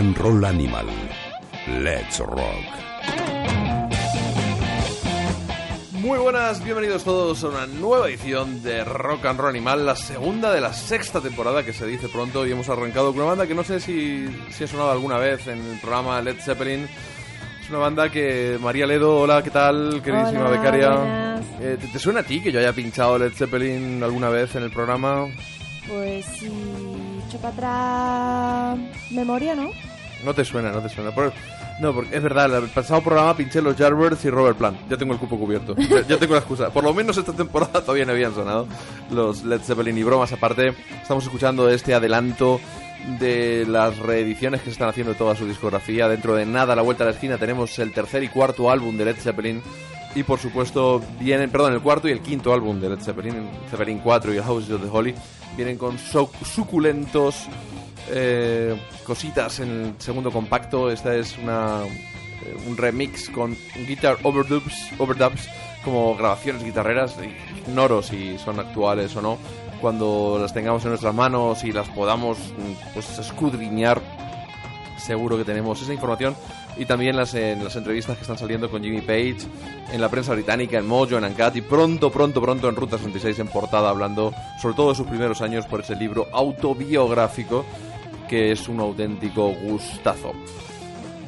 And Roll Animal. Let's Rock. Muy buenas, bienvenidos todos a una nueva edición de Rock and Roll Animal, la segunda de la sexta temporada que se dice pronto y hemos arrancado con una banda que no sé si, si ha sonado alguna vez en el programa Led Zeppelin. Es una banda que María Ledo, hola, ¿qué tal? Queridísima Hola, becaria. Eh, ¿te, te suena a ti que yo haya pinchado Led Zeppelin alguna vez en el programa? Pues si echo para atrás memoria, ¿no? No te suena, no te suena. No, porque es verdad, el pasado programa pinché los Yardbirds y Robert Plant. Ya tengo el cupo cubierto. Ya, ya tengo la excusa. Por lo menos esta temporada todavía no habían sonado los Led Zeppelin y bromas aparte. Estamos escuchando este adelanto de las reediciones que se están haciendo de toda su discografía. Dentro de nada, a la vuelta a la esquina, tenemos el tercer y cuarto álbum de Led Zeppelin. Y por supuesto, vienen, perdón, el cuarto y el quinto álbum de Led Zeppelin, Zeppelin 4 y House of the Holy, vienen con so- suculentos eh, cositas en el segundo compacto. Esta es una eh, un remix con guitar overdubs, overdubs como grabaciones guitarreras. Ignoro si son actuales o no. Cuando las tengamos en nuestras manos y las podamos pues escudriñar, seguro que tenemos esa información. Y también las, en las entrevistas que están saliendo con Jimmy Page, en la prensa británica, en Mojo, en Uncut y pronto, pronto, pronto en Ruta 66 en portada, hablando sobre todo de sus primeros años por ese libro autobiográfico que es un auténtico gustazo.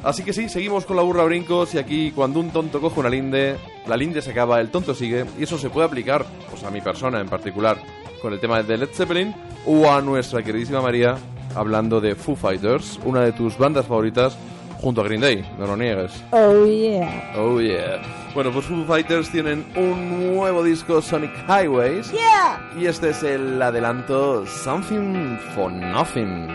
Así que sí, seguimos con la burra brincos y aquí cuando un tonto coge una linde, la linde se acaba, el tonto sigue y eso se puede aplicar pues a mi persona en particular con el tema de Led Zeppelin o a nuestra queridísima María hablando de Foo Fighters, una de tus bandas favoritas junto a Green Day, no lo niegues. Oh yeah. Oh yeah. Bueno, pues Foo Fighters tienen un nuevo disco Sonic Highways Yeah. y este es el adelanto Something for Nothing.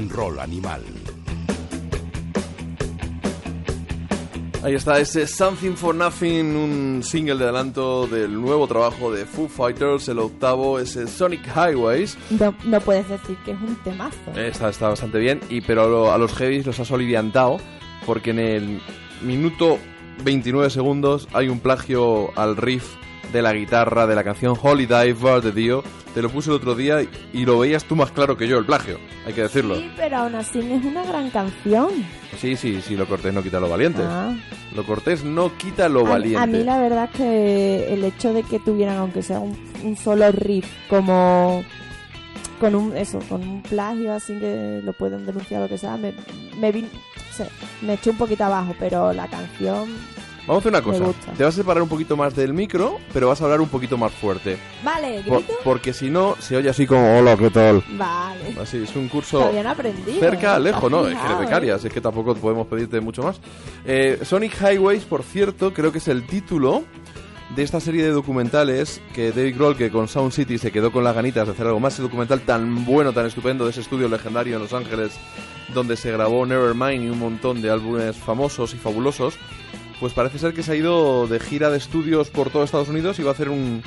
And Roll Animal. Ahí está ese Something for Nothing, un single de adelanto del nuevo trabajo de Foo Fighters, el octavo, ese Sonic Highways. No, no puedes decir que es un temazo. Está, está bastante bien, y, pero a, lo- a los heavies los has oliviantado porque en el minuto 29 segundos hay un plagio al riff de la guitarra de la canción Holy Diver de Dio. Te lo puse el otro día y, y lo veías tú más claro que yo, el plagio, hay que decirlo. Sí, pero aún así es una gran canción. Sí, sí, sí, lo cortés no quita lo valiente. Ah. Lo cortés no quita lo A- valiente. A, mí la verdad es que el hecho de que tuvieran, aunque sea un, un solo riff, como con un eso, con un plagio así que lo pueden denunciar o lo que sea, me, me, vin- sé, me eché un poquito abajo, pero la canción... Vamos a hacer una cosa. Te vas a separar un poquito más del micro, pero vas a hablar un poquito más fuerte. Vale, Por- grito. porque si no, se oye así como, hola, ¿qué tal? Vale. Así, es un curso aprendido. cerca, lejos, ¿no? ¿Has Es que eres fijado, becaria, eh? así que tampoco podemos pedirte mucho más. Eh, Sonic Highways, por cierto, creo que es el título de esta serie de documentales que David Grohl, que con Sound City se quedó con las ganitas de hacer algo más, ese documental tan bueno, tan estupendo de ese estudio legendario en Los Ángeles, donde se grabó Nevermind y un montón de álbumes famosos y fabulosos, pues parece ser que se ha ido de gira de estudios por todo Estados Unidos y va a hacer un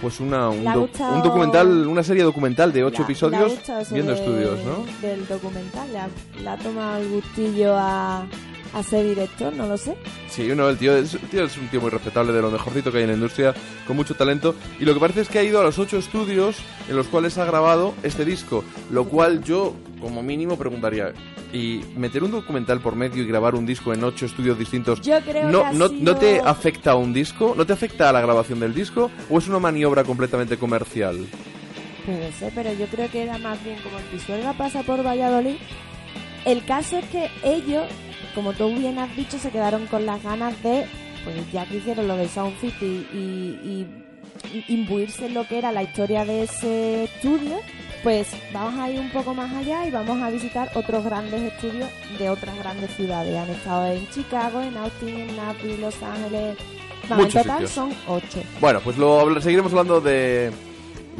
pues una, un, un documental, una serie documental de ocho episodios eso viendo de- estudios, ¿no? Del documental, le ha tomado el gustillo a, a ser director, no lo sé. Sí, no, el tío, es, el tío es un tío muy respetable, de lo mejorcito que hay en la industria, con mucho talento. Y lo que parece es que ha ido a los ocho estudios en los cuales ha grabado este disco. Lo cual yo, como mínimo, preguntaría: ¿y meter un documental por medio y grabar un disco en ocho estudios distintos Yo creo no, que no, sido- ¿no te afecta a un disco? ¿No te afecta a la grabación del disco? ¿O es una maniobra completamente comercial? Puede ser, pero yo creo que era más bien como el Pisuerga pasa por Valladolid. El caso es que ellos, como tú bien has dicho, se quedaron con las ganas de, pues ya que hicieron lo de Sound City y, y- y imbuirse en lo que era la historia de ese estudio, pues vamos a ir un poco más allá y vamos a visitar otros grandes estudios de otras grandes ciudades. Han estado en Chicago, en Austin, en Nashville, Los Ángeles. Vamos, Muchos en total sitios. son ocho. Bueno, pues lo seguiremos hablando de,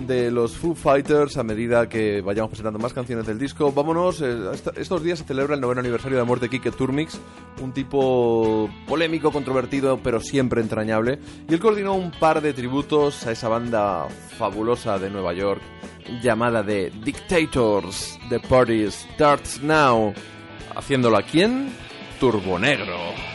de los Foo Fighters a medida que vayamos presentando más canciones del disco. Vámonos, eh, estos días se celebra el noveno aniversario de la muerte de Kike Turmix, un tipo polémico, controvertido, pero siempre entrañable. Y él coordinó un par de tributos a esa banda fabulosa de Nueva York llamada de Dictators. The Party Starts Now. ¿Haciéndolo a quién? Turbonegro.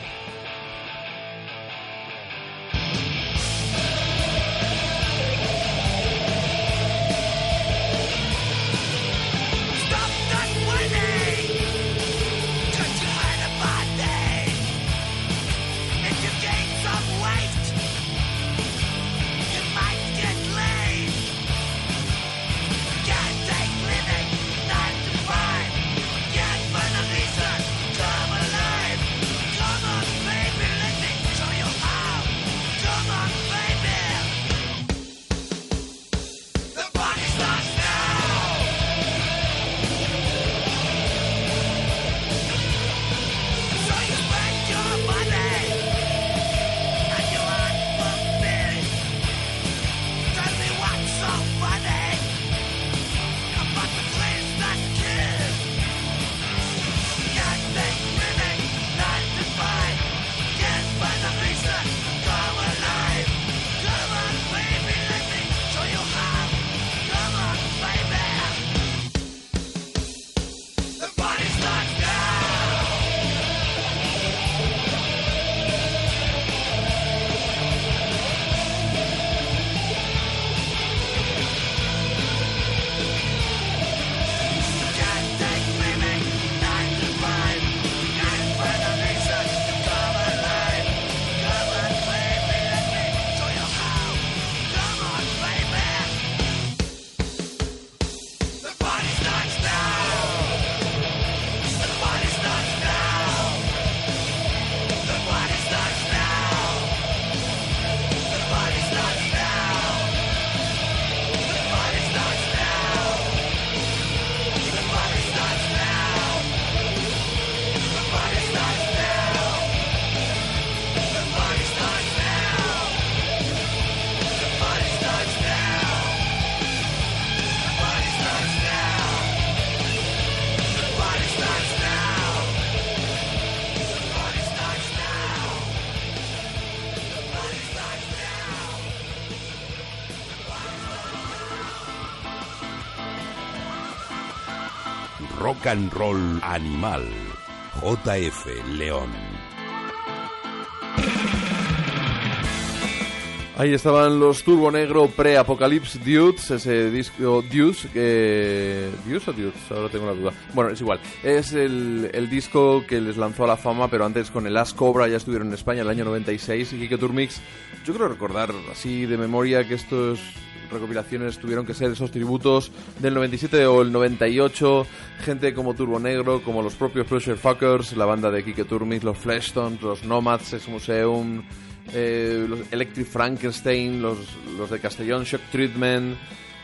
And Roll Animal. JF León. Ahí estaban los Turbo Negro Pre-Apocalypse Dudes, ese disco Dudes, que... ¿Dudes o Dudes? Ahora tengo la duda. Bueno, es igual. Es el, el disco que les lanzó a la fama, pero antes con el As Cobra ya estuvieron en España en el año 96 y Kike Turmix. Yo creo recordar así de memoria que estos recopilaciones tuvieron que ser esos tributos del 97 o el 98, gente como Turbo Negro, como los propios Pressure Fuckers, la banda de Kike Turmix, los Fleshtones, los Nomads, Sex Museum, eh, los Electric Frankenstein, los, los de Castellón, Shock Treatment,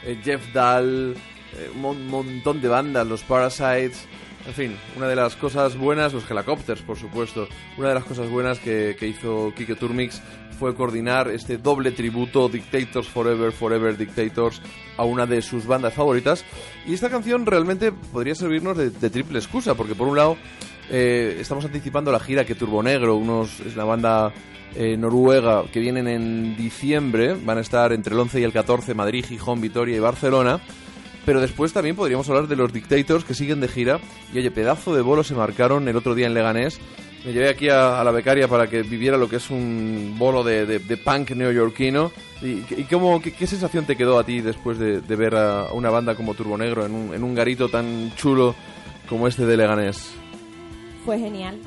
eh, Jeff Dahl, eh, un mon- montón de bandas, los Parasites. En fin, una de las cosas buenas, los Helicopters, por supuesto. Una de las cosas buenas que, que hizo Kike Turmix fue coordinar este doble tributo Dictators Forever, Forever Dictators a una de sus bandas favoritas. Y esta canción realmente podría servirnos de, triple excusa, porque por un lado eh, estamos anticipando la gira que Turbo Negro, unos, es la banda eh, noruega que vienen en diciembre, van a estar entre el 11 y el 14 Madrid, Gijón, Vitoria y Barcelona. Pero después también podríamos hablar de los Dictators que siguen de gira. Y oye, pedazo de bolo se marcaron el otro día en Leganés. Me llevé aquí a, a la becaria para que viviera lo que es un bolo de, de- de punk neoyorquino. ¿Y, y cómo, qué, qué sensación te quedó a ti después de, de ver a una banda como Turbo Negro en un, en un garito tan chulo como este de Leganés? Fue genial.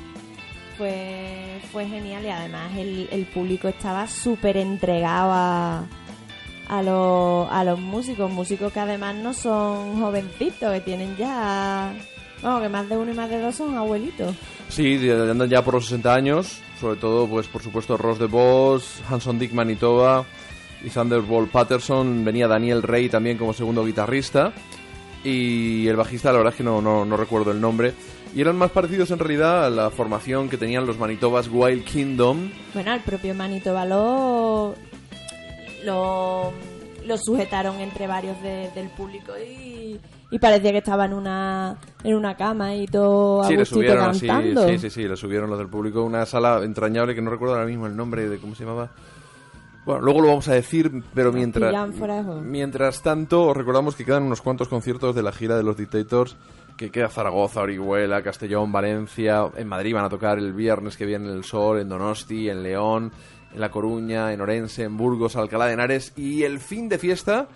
Fue, fue genial y además el, el público estaba súper entregado a, a, los, a los músicos. Músicos que además no son jovencitos, que tienen ya... Vamos, que más de uno y más de dos son abuelitos. Sí, andan ya por los 60 años, sobre todo, pues por supuesto, Ross de Boss, Hanson Dick Manitoba y Thunderbolt Patterson. Venía Daniel Rey también como segundo guitarrista. Y el bajista, la verdad es que no, no, no recuerdo el nombre. Y eran más parecidos en realidad a la formación que tenían los Manitobas Wild Kingdom. Bueno, al propio Manitoba lo, lo, lo sujetaron entre varios de- del público y, y parecía que estaba en una, en una cama y todo a Sí, le gustito subieron así, cantando. sí, sí, sí, le subieron los del público. Una sala entrañable que no recuerdo ahora mismo el nombre de cómo se llamaba. Bueno, luego lo vamos a decir, pero mientras, mientras tanto, os recordamos que quedan unos cuantos conciertos de la gira de los Dictators, que queda Zaragoza, Orihuela, Castellón, Valencia, en Madrid van a tocar el viernes que viene en El Sol, en Donosti, en León, en La Coruña, en Orense, en Burgos, Alcalá de Henares, y el fin de fiesta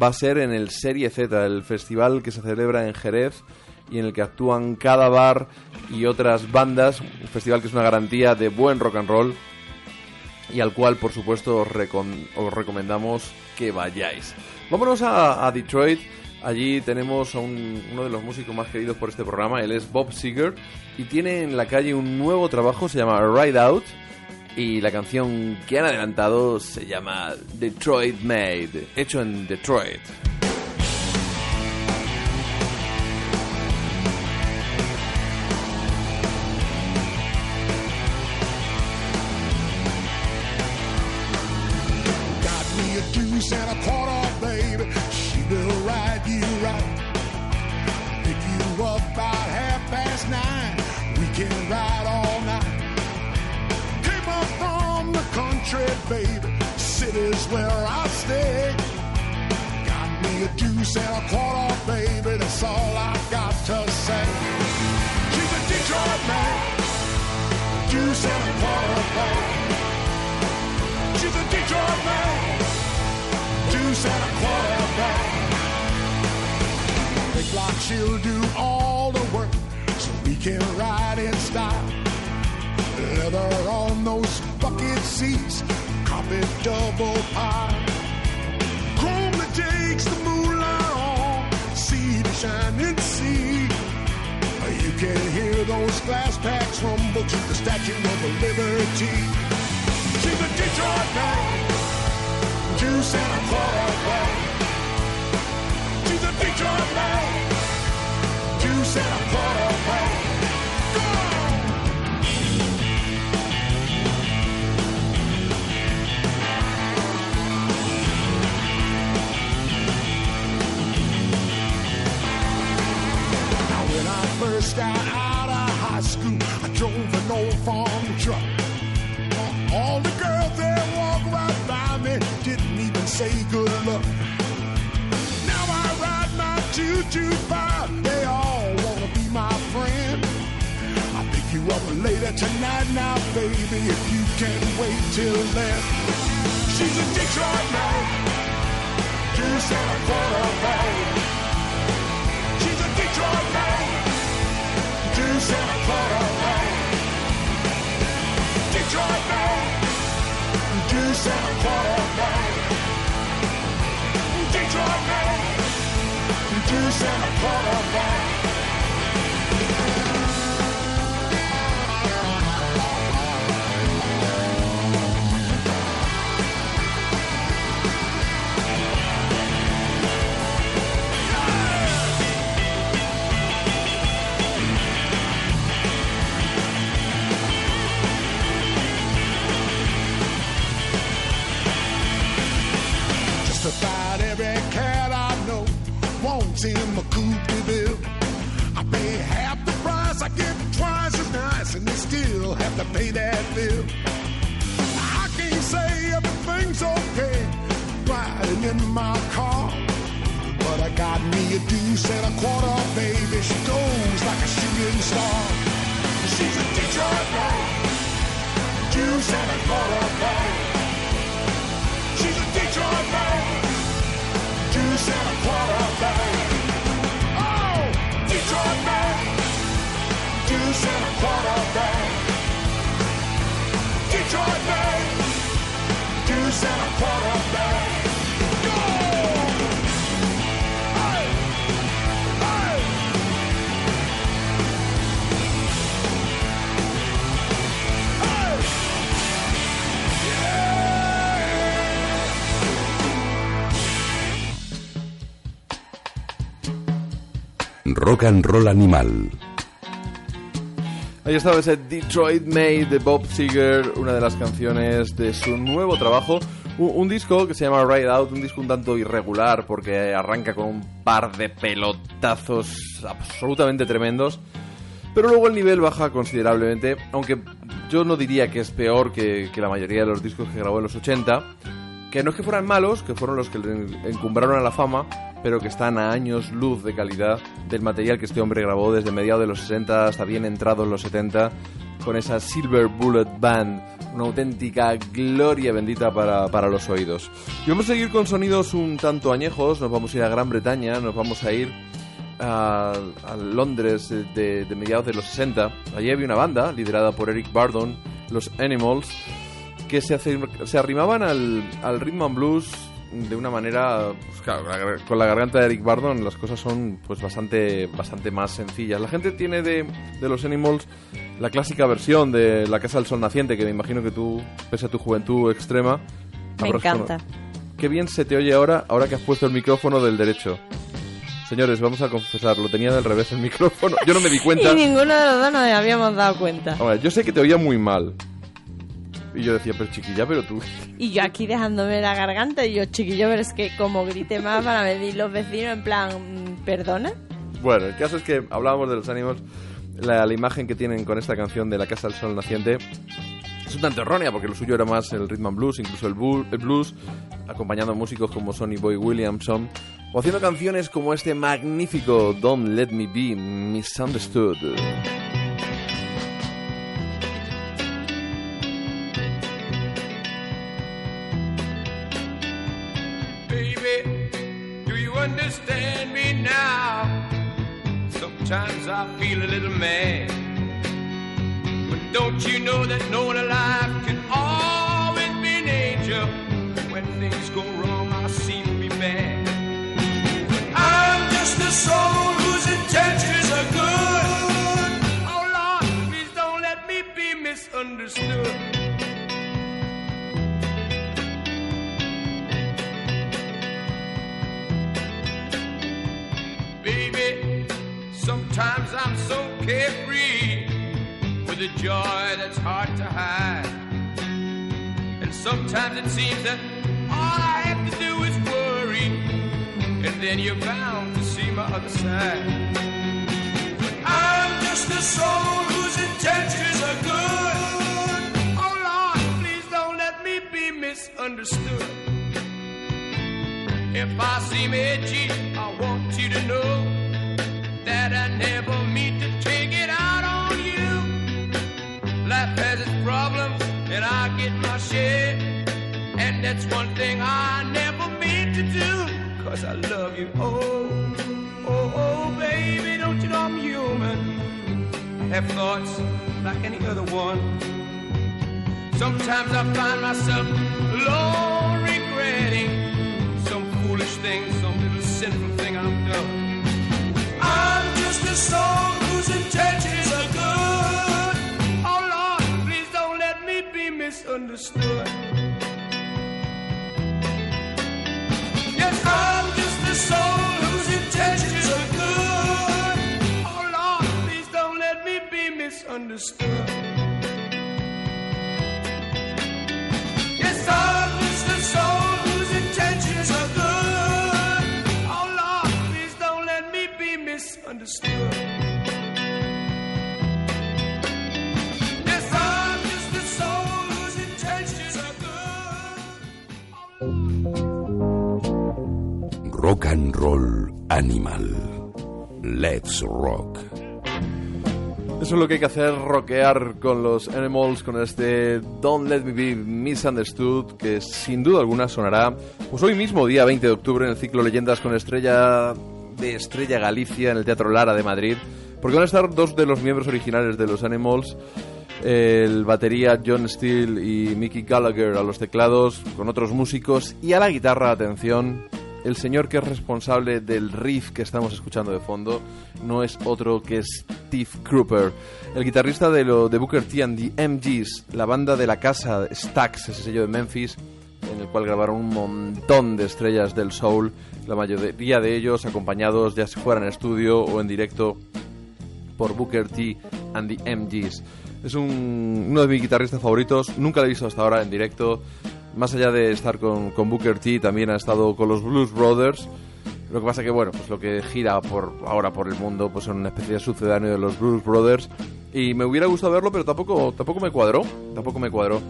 va a ser en el Serie Z, el festival que se celebra en Jerez y en el que actúan cada bar y otras bandas, un festival que es una garantía de buen rock and roll y al cual, por supuesto, os, recom- os recomendamos que vayáis. Vámonos a, a Detroit. Allí tenemos a un- uno de los músicos más queridos por este programa. Él es Bob Seger y tiene en la calle un nuevo trabajo, se llama Ride Out. Y la canción que han adelantado se llama Detroit Made, hecho en Detroit. Rock and Roll Animal. Ahí estaba ese Detroit Made de Bob Seger, una de las canciones de su nuevo trabajo. Un, disco que se llama Ride Out, un disco un tanto irregular porque arranca con un par de pelotazos absolutamente tremendos. Pero luego el nivel baja considerablemente, aunque yo no diría que es peor que la mayoría de los discos que grabó en los 80. Que no es que fueran malos, que fueron los que le encumbraron a la fama, pero que están a años luz de calidad del material que este hombre grabó desde mediados de los 60 hasta bien entrado en los 70 con esa Silver Bullet Band, una auténtica gloria bendita para, para los oídos. Y vamos a seguir con sonidos un tanto añejos, nos vamos a ir a Gran Bretaña, nos vamos a ir a, a Londres de, de mediados de los 60. Allí había una banda liderada por Eric Bardon, los Animals, que se, hace- se arrimaban al, al rhythm and blues de una manera pues, claro, con la garganta de Eric Bardon las cosas son pues bastante bastante más sencillas. La gente tiene de, de los Animals la clásica versión de La Casa del Sol Naciente que me imagino que tú pese a tu juventud extrema Me encanta. cono- qué bien se te oye ahora ahora que has puesto el micrófono del derecho. Señores vamos a confesar lo tenía del revés el micrófono. Yo no me di cuenta. Y ninguno de los dos nos habíamos dado cuenta. Ahora, yo sé que te oía muy mal y yo decía pero chiquilla pero tú Y yo aquí dejándome la garganta y yo, chiquillo, pero es que como grite más van a venir los vecinos en plan, mm, ¿perdona? Bueno, el caso es que hablábamos de los Animals, la, la imagen que tienen con esta canción de La Casa del Sol Naciente es un tanto errónea porque lo suyo era más el rhythm and blues, incluso el, el blues, acompañando a músicos como Sonny Boy Williamson o haciendo canciones como este magnífico Don't Let Me Be Misunderstood. Understand me now? Sometimes I feel a little mad. But don't you know that no one alive can always be an angel? When things go wrong, I seem to be bad. But I'm just a soul whose intentions are good. Oh Lord, please don't let me be misunderstood. Baby, sometimes I'm so carefree with a joy that's hard to hide. And sometimes it seems that all I have to do is worry, and then you're bound to see my other side. But I'm just a soul whose intentions are good. Oh Lord, please don't let me be misunderstood. If I see me I want you to know that I never mean to take it out on you. Life has its problems, and I get my share. And that's one thing I never mean to do, cause I love you. Oh, oh, oh, baby, don't you know I'm human? Have thoughts like any other one. Sometimes I find myself low regretting foolish thing, some little sinful thing I've done. I'm just a soul whose intentions are good. Oh Lord, please don't let me be misunderstood. Yes, I'm just a soul whose intentions are good. Oh Lord, please don't let me be misunderstood. And Roll Animal. Let's Rock. Eso es lo que hay que hacer, rockear con los Animals, con este Don't Let Me Be Misunderstood, que sin duda alguna sonará pues hoy mismo, día 20 de octubre, en el ciclo Leyendas con Estrella de Estrella Galicia, en el Teatro Lara de Madrid, porque van a estar dos de los miembros originales de los Animals, el batería John Steele y Mickey Gallagher a los teclados, con otros músicos, y a la guitarra, atención, el señor que es responsable del riff que estamos escuchando de fondo no es otro que Steve Cropper, el guitarrista de, lo, de Booker T and the MGs, la banda de la casa Stax, ese sello de Memphis, en el cual grabaron un montón de estrellas del soul, la mayoría de ellos acompañados ya fuera en estudio o en directo por Booker T and the MGs. Es un- uno de mis guitarristas favoritos, nunca lo he visto hasta ahora en directo. Más allá de estar con, con Booker T, también ha estado con los Blues Brothers. Lo que pasa que, bueno, pues lo que gira por ahora por el mundo pues son una especie de sucedáneo de los Blues Brothers. Y me hubiera gustado verlo, pero tampoco, tampoco me cuadró. Tampoco me cuadró.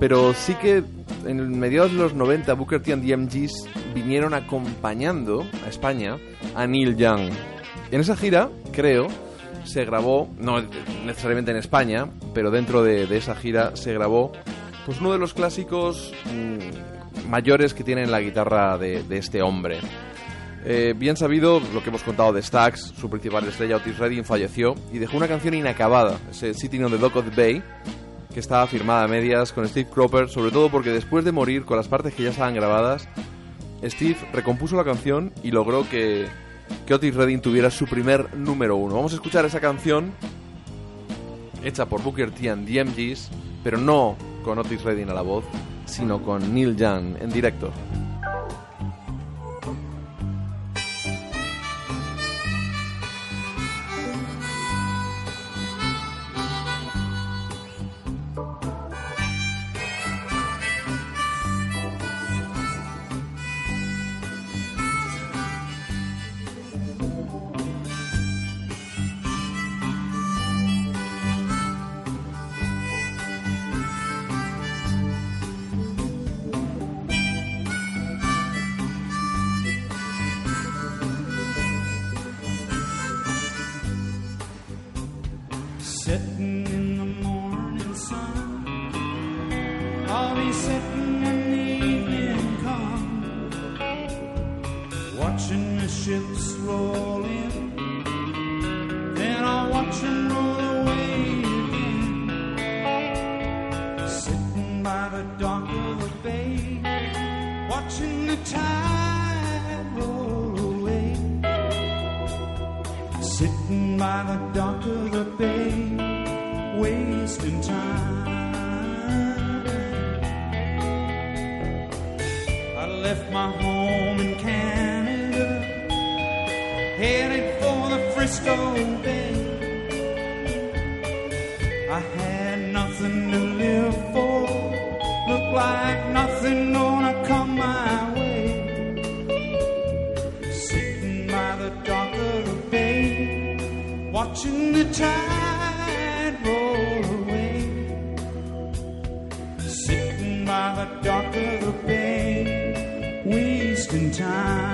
Pero sí que en mediados de los 90 Booker T and the vinieron acompañando a España a Neil Young. En esa gira, creo, se grabó, no necesariamente en España, pero dentro de, de esa gira se grabó pues uno de los clásicos mm, mayores que tiene la guitarra de, este hombre. Eh, bien sabido lo que hemos contado de Stax, su principal estrella Otis Redding falleció y dejó una canción inacabada, ese Sitting on the Dock of the Bay, que estaba firmada a medias con Steve Cropper, sobre todo porque después de morir con las partes que ya estaban grabadas, Steve recompuso la canción y logró que, Otis Redding tuviera su primer número uno. Vamos a escuchar esa canción hecha por Booker T and the MGs, pero no con Otis Redding a la voz, sino con Neil Young en directo. Left my home in Canada, headed for the Frisco Bay. I had nothing to live for, looked like nothing gonna come my way sitting by the dock of the bay, watching the tide roll away. Sitting by the dock of time.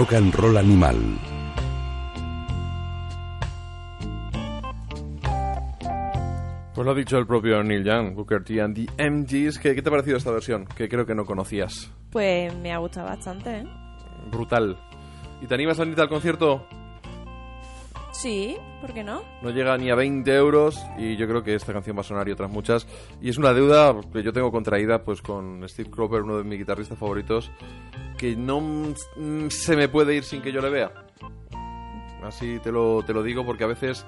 Rock and Roll Animal. Pues lo ha dicho el propio Neil Young, Booker T and the MGs. ¿Qué, qué te ha parecido esta versión? Que creo que no conocías. Pues me ha gustado bastante, ¿eh? Brutal. ¿Y te animas a irte al concierto? Sí, ¿por qué no? No llega ni a 20 euros y yo creo que esta canción va a sonar y otras muchas. Y es una deuda que yo tengo contraída pues con Steve Cropper, uno de mis guitarristas favoritos, que no mm, se me puede ir sin que yo le vea. Así te lo, te lo digo porque a veces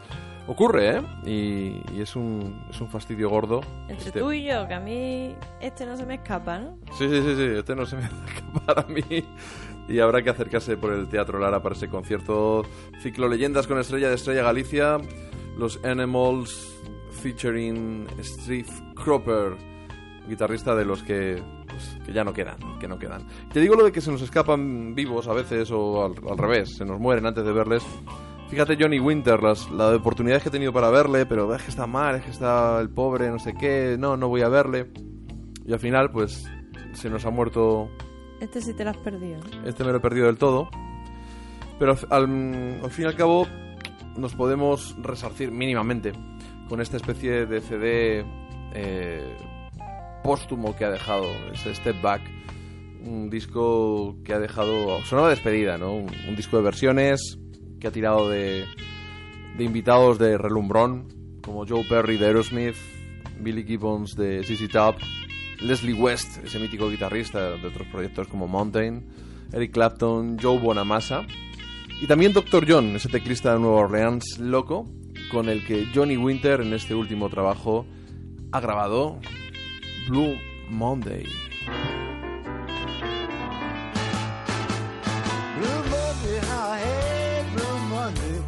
ocurre, ¿eh? Y, y es, un, es un fastidio gordo. Entre Este- tú y yo, que a mí este no se me escapa, ¿no? Sí, sí, sí, sí, este no se me va a escapar a mí. Y habrá que acercarse por el Teatro Lara para ese concierto. Ciclo Leyendas con Estrella de Estrella Galicia. Los Animals featuring Steve Cropper, guitarrista de los que, pues, que ya no quedan, que no quedan. Te digo lo de que se nos escapan vivos a veces o al, al revés, se nos mueren antes de verles. Fíjate Johnny Winter, las, las oportunidades que he tenido para verle, pero es que está mal, es que está el pobre, no sé qué, no, no voy a verle. Y al final, pues, se nos ha muerto Este sí te lo has perdido. este me lo he perdido del todo. Pero al, fin y al cabo nos podemos resarcir mínimamente con esta especie de CD eh, póstumo que ha dejado, ese Step Back. Un disco que ha dejado... Sonaba despedida, ¿no? Un, un disco de versiones que ha tirado de, de invitados de relumbrón, como Joe Perry de Aerosmith, Billy Gibbons de ZZ Top, Leslie West, ese mítico guitarrista de otros proyectos como Mountain, Eric Clapton, Joe Bonamassa y también Dr. John, ese teclista de Nueva Orleans loco, con el que Johnny Winter en este último trabajo ha grabado Blue Monday. Blue Monday, I hate Blue Monday.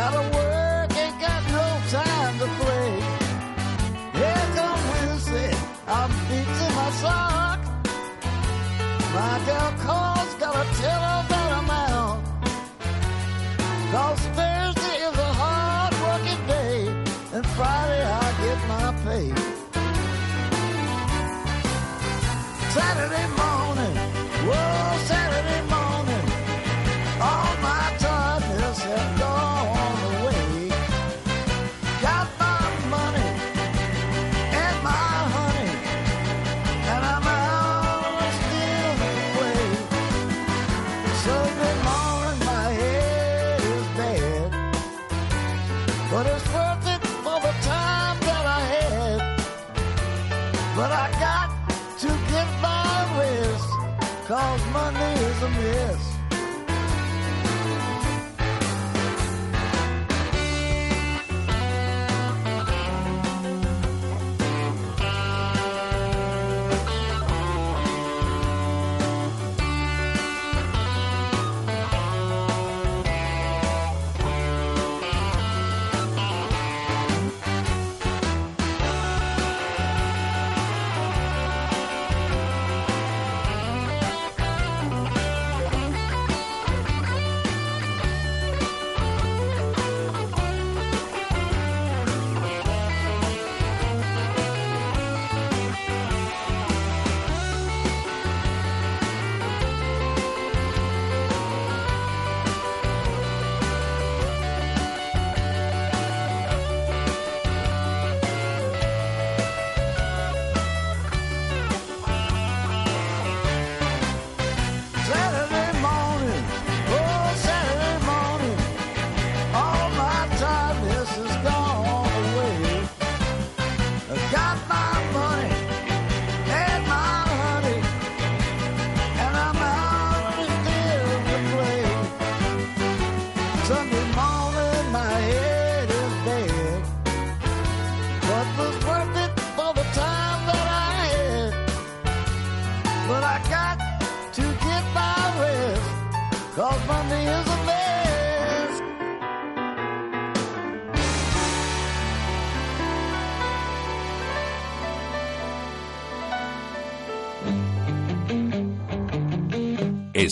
Tell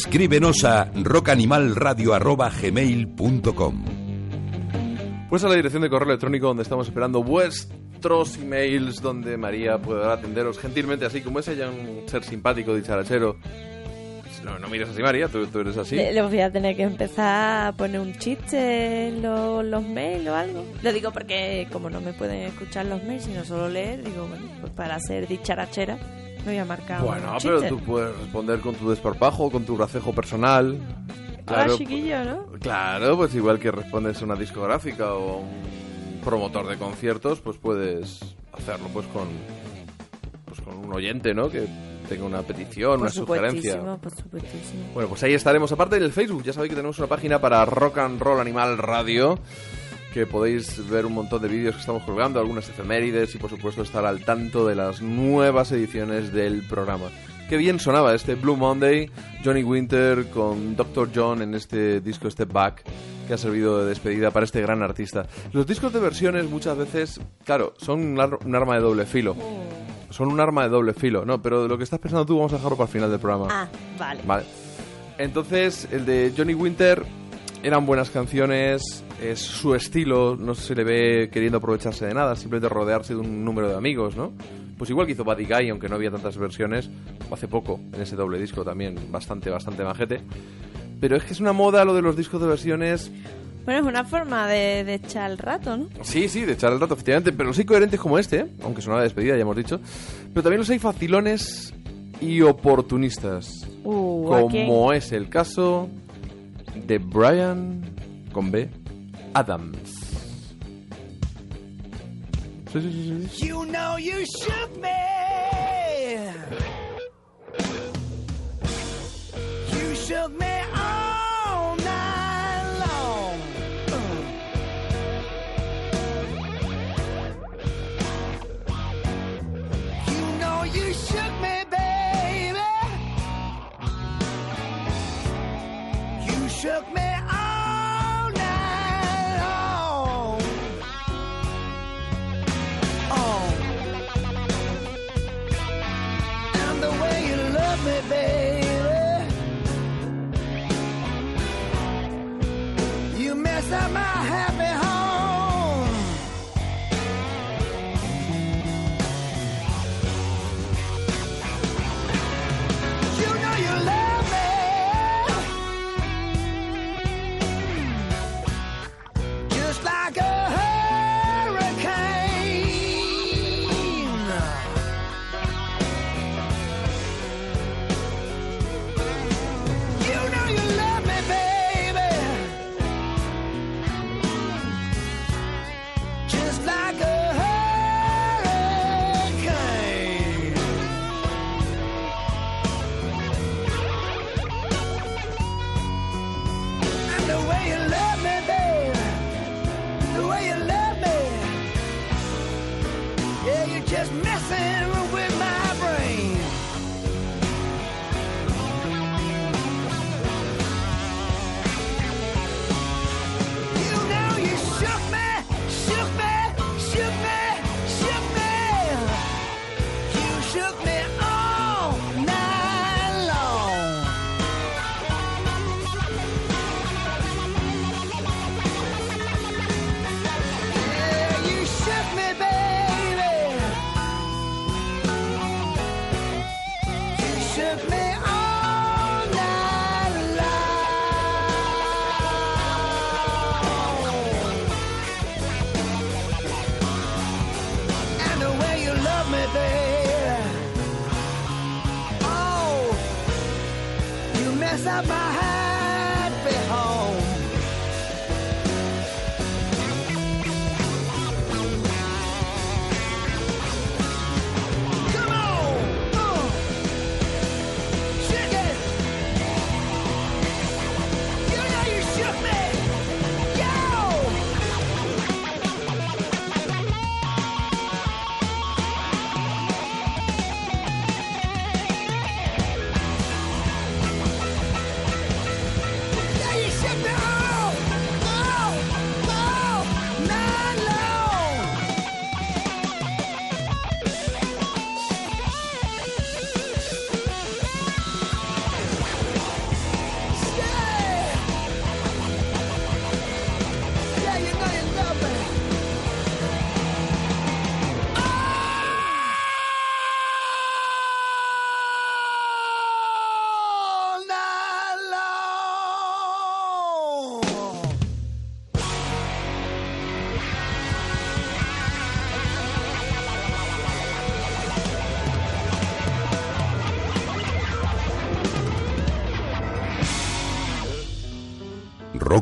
Escríbenos a rockanimalradio.gmail.com Pues a la dirección de correo electrónico donde estamos esperando vuestros emails, donde María podrá atenderos gentilmente, así como es ella, un ser simpático, dicharachero. Pues No, no mires así, María, tú, tú eres así. Le, le voy a tener que empezar a poner un chiste en lo- los mails o algo. Lo digo porque como no me pueden escuchar los mails, sino solo leer, digo, bueno, pues para ser dicharachera Bueno, un pero tú puedes responder con tu desparpajo, con tu gracejo personal. Hola, chiquillo, ¿no? Claro, pues igual que respondes a una discográfica o a un promotor de conciertos, pues puedes hacerlo pues con pues con un oyente, ¿no? Que tenga una petición, Por una sugerencia. supuestísimo, por supuestísimo. Bueno, pues ahí estaremos. Aparte en el Facebook, ya sabéis que tenemos una página para Rock and Roll Animal Radio, que podéis ver un montón de vídeos que estamos colgando, algunas efemérides y por supuesto estar al tanto de las nuevas ediciones del programa. Qué bien sonaba este Blue Monday, Johnny Winter con Dr. John en este disco Step Back, que ha servido de despedida para este gran artista. Los discos de versiones muchas veces, claro, son un, ar- un arma de doble filo. Son un arma de doble filo, no, pero de lo que estás pensando tú vamos a dejarlo para el final del programa. Ah, vale. Vale. Entonces, el de Johnny Winter eran buenas canciones, es su estilo, no se le ve queriendo aprovecharse de nada, simplemente rodearse de un número de amigos, ¿no? Pues igual que hizo Buddy Guy, aunque no había tantas versiones, hace poco, en ese doble disco también, bastante, bastante majete. Pero es que es una moda lo de los discos de versiones. Bueno, es una forma de, de echar el rato, ¿no? Sí, sí, de echar el rato, efectivamente, pero los hay coherentes como este, ¿eh? aunque sonaba despedida, ya hemos dicho. Pero también los hay facilones y oportunistas. Uh, como es el caso de Brian con B Adams. You know you shook me. You shook me all night. You know you shook me, baby. Shook me all night long. Oh. And the way you love me, baby. You messed up my happy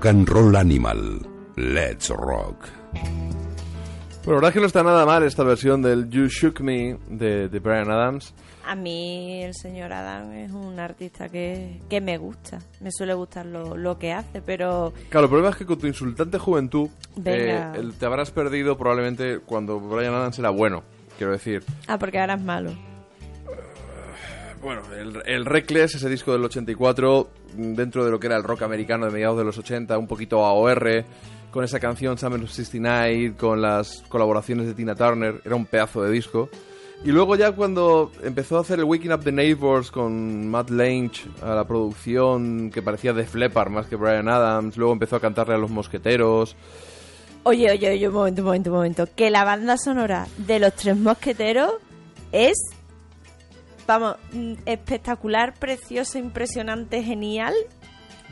Rock and Roll Animal. Let's Rock. Bueno, la verdad es que no está nada mal esta versión del You Shook Me de, de Brian Adams. A mí el señor Adam es un artista que, que me gusta. Me suele gustar lo, lo que hace, pero Claro, el problema es que con tu insultante juventud eh, el- te habrás perdido probablemente cuando Brian Adams era bueno. Quiero decir, Ah, porque ahora es malo. Bueno, el, el Reckless, ese disco del 84, mm, dentro de lo que era el rock americano de mediados de los 80, un poquito AOR, con esa canción Summer of 69, con las colaboraciones de Tina Turner, era un pedazo de disco. Y luego ya cuando empezó a hacer el Waking Up the Neighbors con Matt Lange a la producción, que parecía de Leppard más que Brian Adams, luego empezó a cantarle a los mosqueteros. Oye, oye, oye, un momento, un momento, un momento. Que la banda sonora de Los Tres Mosqueteros es, vamos, mm, espectacular, preciosa, impresionante, genial.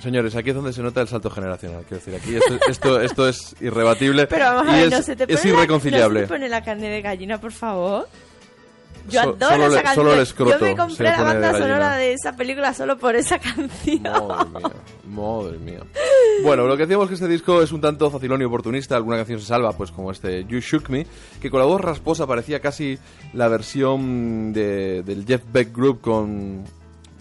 Señores, aquí es donde se nota el salto generacional. Quiero decir, aquí esto, esto, esto es irrebatible Pero vamos a ver, es, no se te es pone la- irreconciliable. no se te pone la carne de gallina, por favor. Yo So- adoro solo esa le- canción. solo el escroto Yo me compré la de banda sonora de esa película solo por esa canción. Madre mía, madre mía. Bueno, lo que decíamos que este disco es un tanto facilón y oportunista. Alguna canción se salva, pues como este You Shook Me, que con la voz rasposa parecía casi la versión de, del Jeff Beck Group con,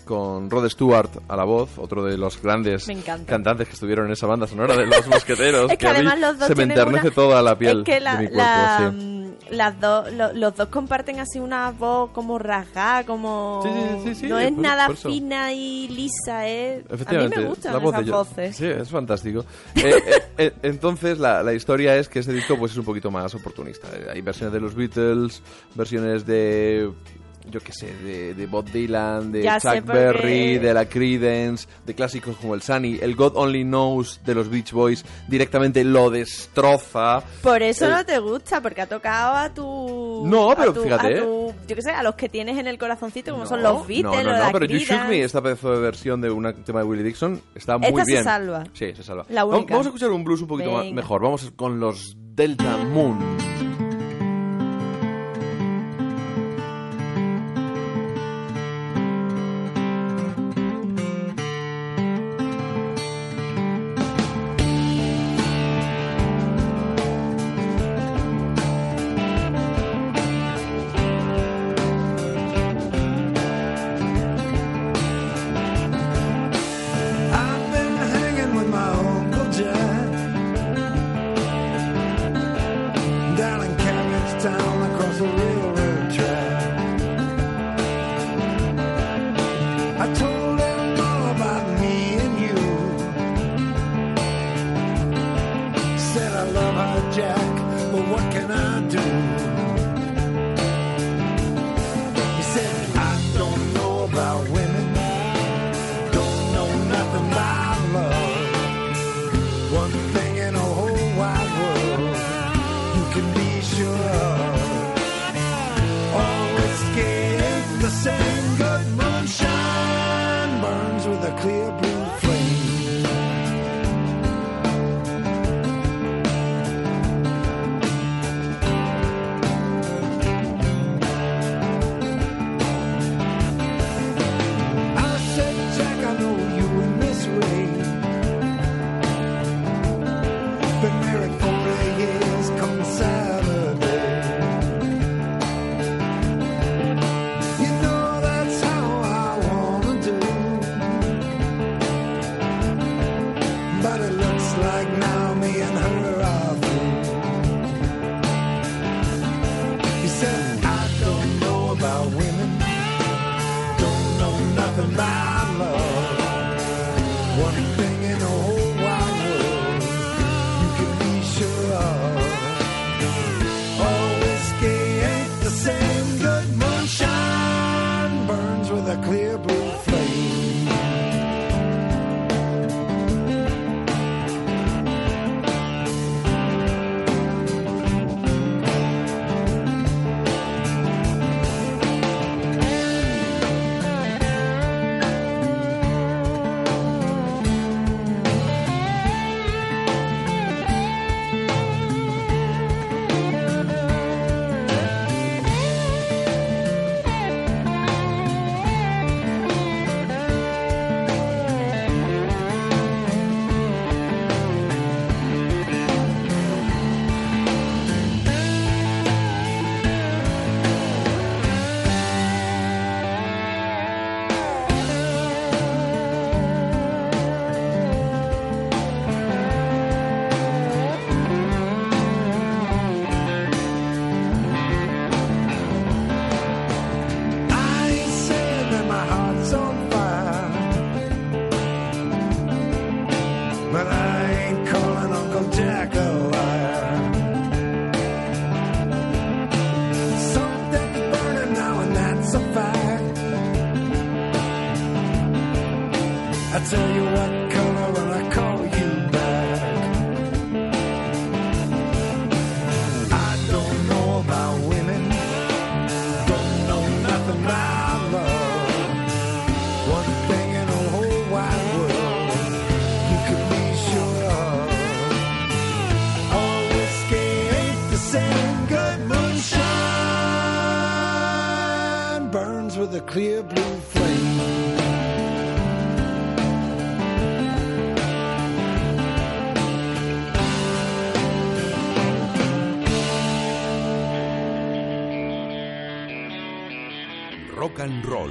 con Rod Stewart a la voz, otro de los grandes cantantes que estuvieron en esa banda sonora de Los Mosqueteros. Es que a mí además los dos se me enternece una- toda la piel es que la- de mi cuerpo. la- sí. Las dos, lo- los dos comparten así una voz como rasgada, como Sí, sí, no es por- nada por fina y lisa, es a mí me gustan la voz esas voces. Sí, es fantástico. Eh, eh, eh, entonces, la, la historia es que este disco pues es un poquito más oportunista. Eh, Hay versiones de los Beatles, versiones de yo qué sé, de, de Bob Dylan, de Ya Chuck. Berry, de la Creedence, de clásicos como el Sunny, el God Only Knows de los Beach Boys directamente lo destroza. Por eso El- no te gusta, porque ha tocado a tu No, a pero tu- fíjate. a tu- yo qué sé, a los que tienes en el corazoncito como son No, los Beatles, No, no, no, la pero You Shook. Me, esta pedazo de versión de un tema de Willie Dixon, está muy Esta se bien. salva. Sí, se salva. La Vamos- única. Vamos a escuchar un blues un poquito más- mejor. Vamos con los Delta Moon.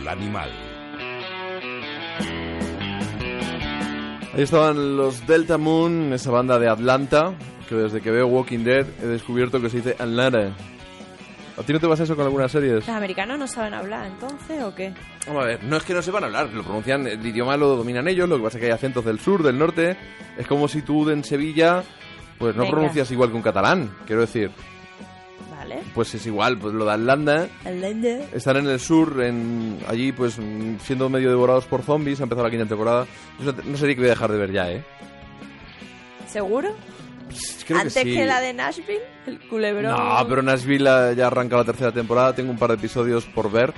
Roll Animal. Ahí estaban los Delta Moon, esa banda de Atlanta, que desde que veo Walking Dead he descubierto que se dice Atlanta. ¿A ti no te pasa eso con algunas series? ¿Los americanos no saben hablar entonces o qué? Vamos a ver, no es que no sepan hablar, lo pronuncian, el idioma lo dominan ellos, lo que pasa es que hay acentos del sur, del norte. Es como si tú en Sevilla, pues no Venga. pronuncias igual que un catalán, quiero decir. Pues es igual, pues lo de Atlanta, Atlanta. están en el sur, en allí pues siendo medio devorados por zombies, ha empezado la quinta temporada. No, no sería que voy a dejar de ver ya, ¿eh? ¿Seguro? Creo Antes que, sí. que la de Nashville, el culebrón. No, pero Nashville ya arranca la tercera temporada, tengo un par de episodios por ver.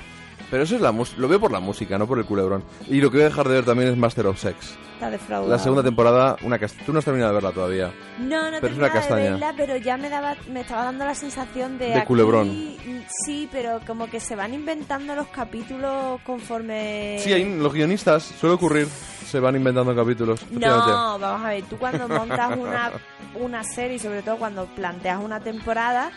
Pero eso es la mus- lo veo por la música, no por el culebrón. Y lo que voy a dejar de ver también es Master of Sex. Está defraudado. La segunda temporada, una Tú no has terminado de verla todavía. No, no Pero es una castaña. de verla, pero ya me daba, me estaba dando la sensación de De aquí- culebrón. Sí, pero como que se van inventando los capítulos conforme. Sí, hay, los guionistas, suele ocurrir, se van inventando capítulos. No, vamos a ver, tú cuando montas una, una serie, sobre todo cuando planteas una temporada,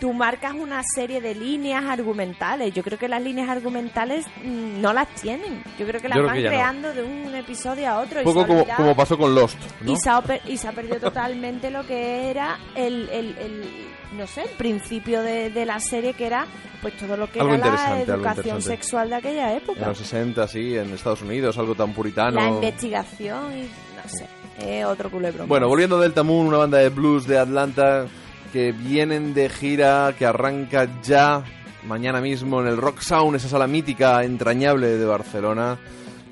tú marcas una serie de líneas argumentales. Yo creo que las líneas argumentales mm, no las tienen. Yo creo que las creo van que ya no. creando de un episodio a otro. Un poco como, pasó con Lost, ¿no? y, se ha, y se ha perdido totalmente lo que era el, el, el- no sé, el principio de, de la serie, que era pues todo lo que Algo era la educación sexual de aquella En época. los 60, sí, en Estados Unidos, algo tan puritano. La investigación y no sé, es otro culebrón. Bueno, volviendo a Delta Moon, una banda de blues de Atlanta, que vienen de gira, que arranca ya mañana mismo en el Rock Sound, esa sala mítica, entrañable de Barcelona.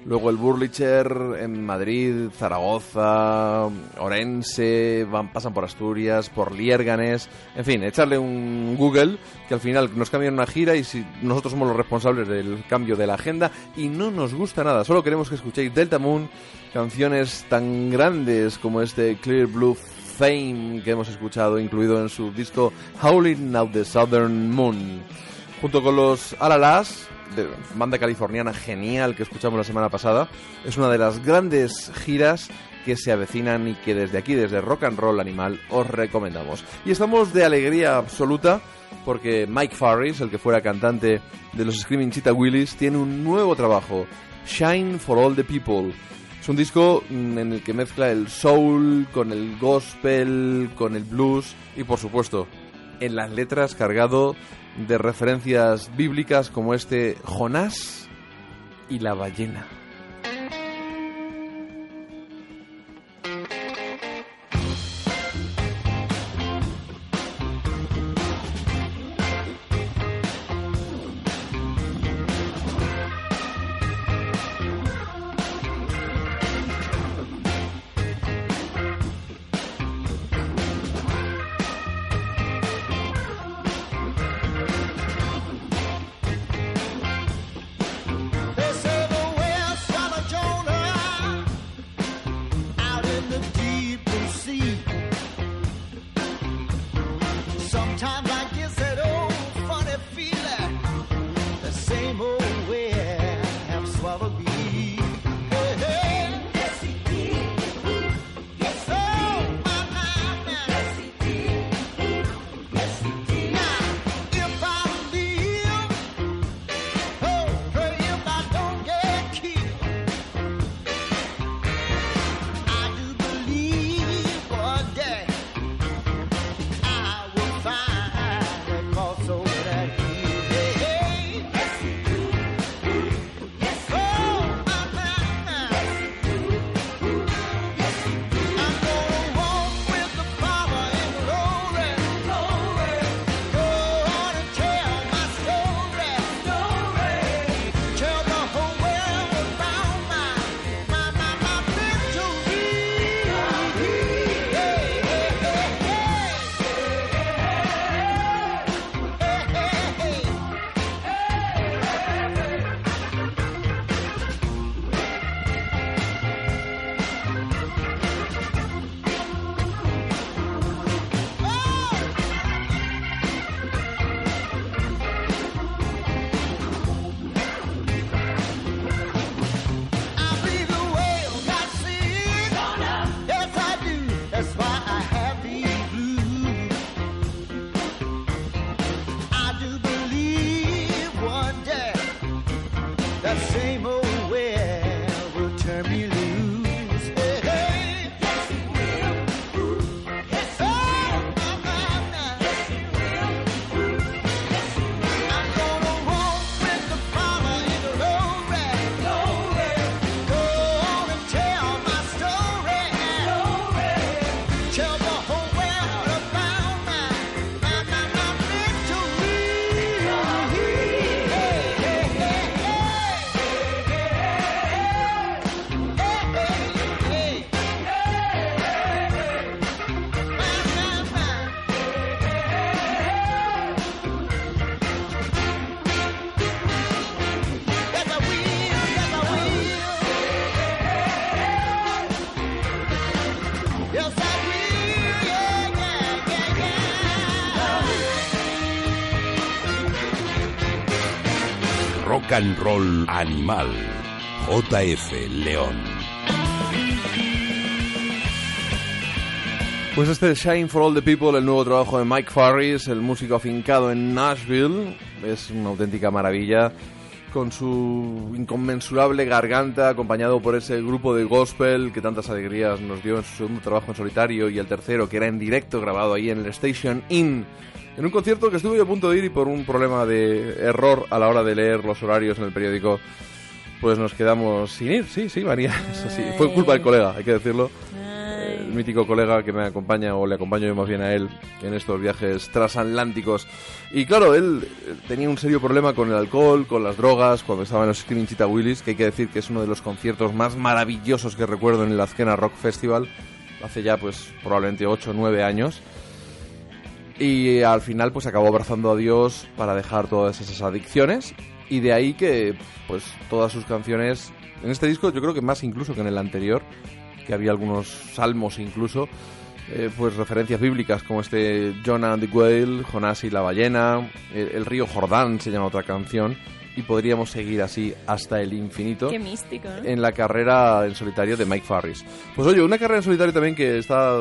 Luego el Burlicher en Madrid, Zaragoza, Orense, van, pasan por Asturias, por Liérganes. En fin, echarle un Google que al final nos cambian una gira y si nosotros somos los responsables del cambio de la agenda y no nos gusta nada. Solo queremos que escuchéis Delta Moon, canciones tan grandes como este Clear Blue Fame que hemos escuchado, incluido en su disco Howling Out the Southern Moon. Junto con los Alalas, de banda californiana genial que escuchamos la semana pasada, es una de las grandes giras que se avecinan y que desde aquí, desde Rock and Roll Animal, os recomendamos. Y estamos de alegría absoluta porque Mike Farris, el que fuera cantante de los Screaming Cheetah Willis, tiene un nuevo trabajo, Shine for All the People. Es un disco mm, en el que mezcla el soul con el gospel, con el blues y por supuesto en las letras cargado de referencias bíblicas como este Jonás y la ballena. Roll Animal. JF León. Pues este es Shine for All the People, el nuevo trabajo de Mike Farris, el músico afincado en Nashville. Es una auténtica maravilla. Con su inconmensurable garganta, acompañado por ese grupo de gospel que tantas alegrías nos dio en su segundo trabajo en solitario y el tercero, que era en directo, grabado ahí en el Station Inn. En un concierto que estuve a punto de ir y por un problema de error a la hora de leer los horarios en el periódico, pues nos quedamos sin ir. Sí, sí, María. Eso sí. Fue culpa del colega, hay que decirlo. Ay. mítico colega que me acompaña, o le acompaño yo más bien a él, en estos viajes transatlánticos. Y claro, él tenía un serio problema con el alcohol, con las drogas, cuando estaba en los Screaming Cheetah Willis, que hay que decir que es uno de los conciertos más maravillosos que recuerdo en el Azkena Rock Festival, hace ya pues probablemente 8 o 9 años. Y al final pues acabó abrazando a Dios para dejar todas esas adicciones y de ahí que pues todas sus canciones en este disco yo creo que más incluso que en el anterior que había algunos salmos incluso eh, pues referencias bíblicas como este Jonah and the Whale, Jonás y la ballena, el, el río Jordán se llama otra canción y podríamos seguir así hasta el infinito Qué místico, ¿eh? en la carrera en solitario de Mike Farris. Pues oye, una carrera en solitario también que está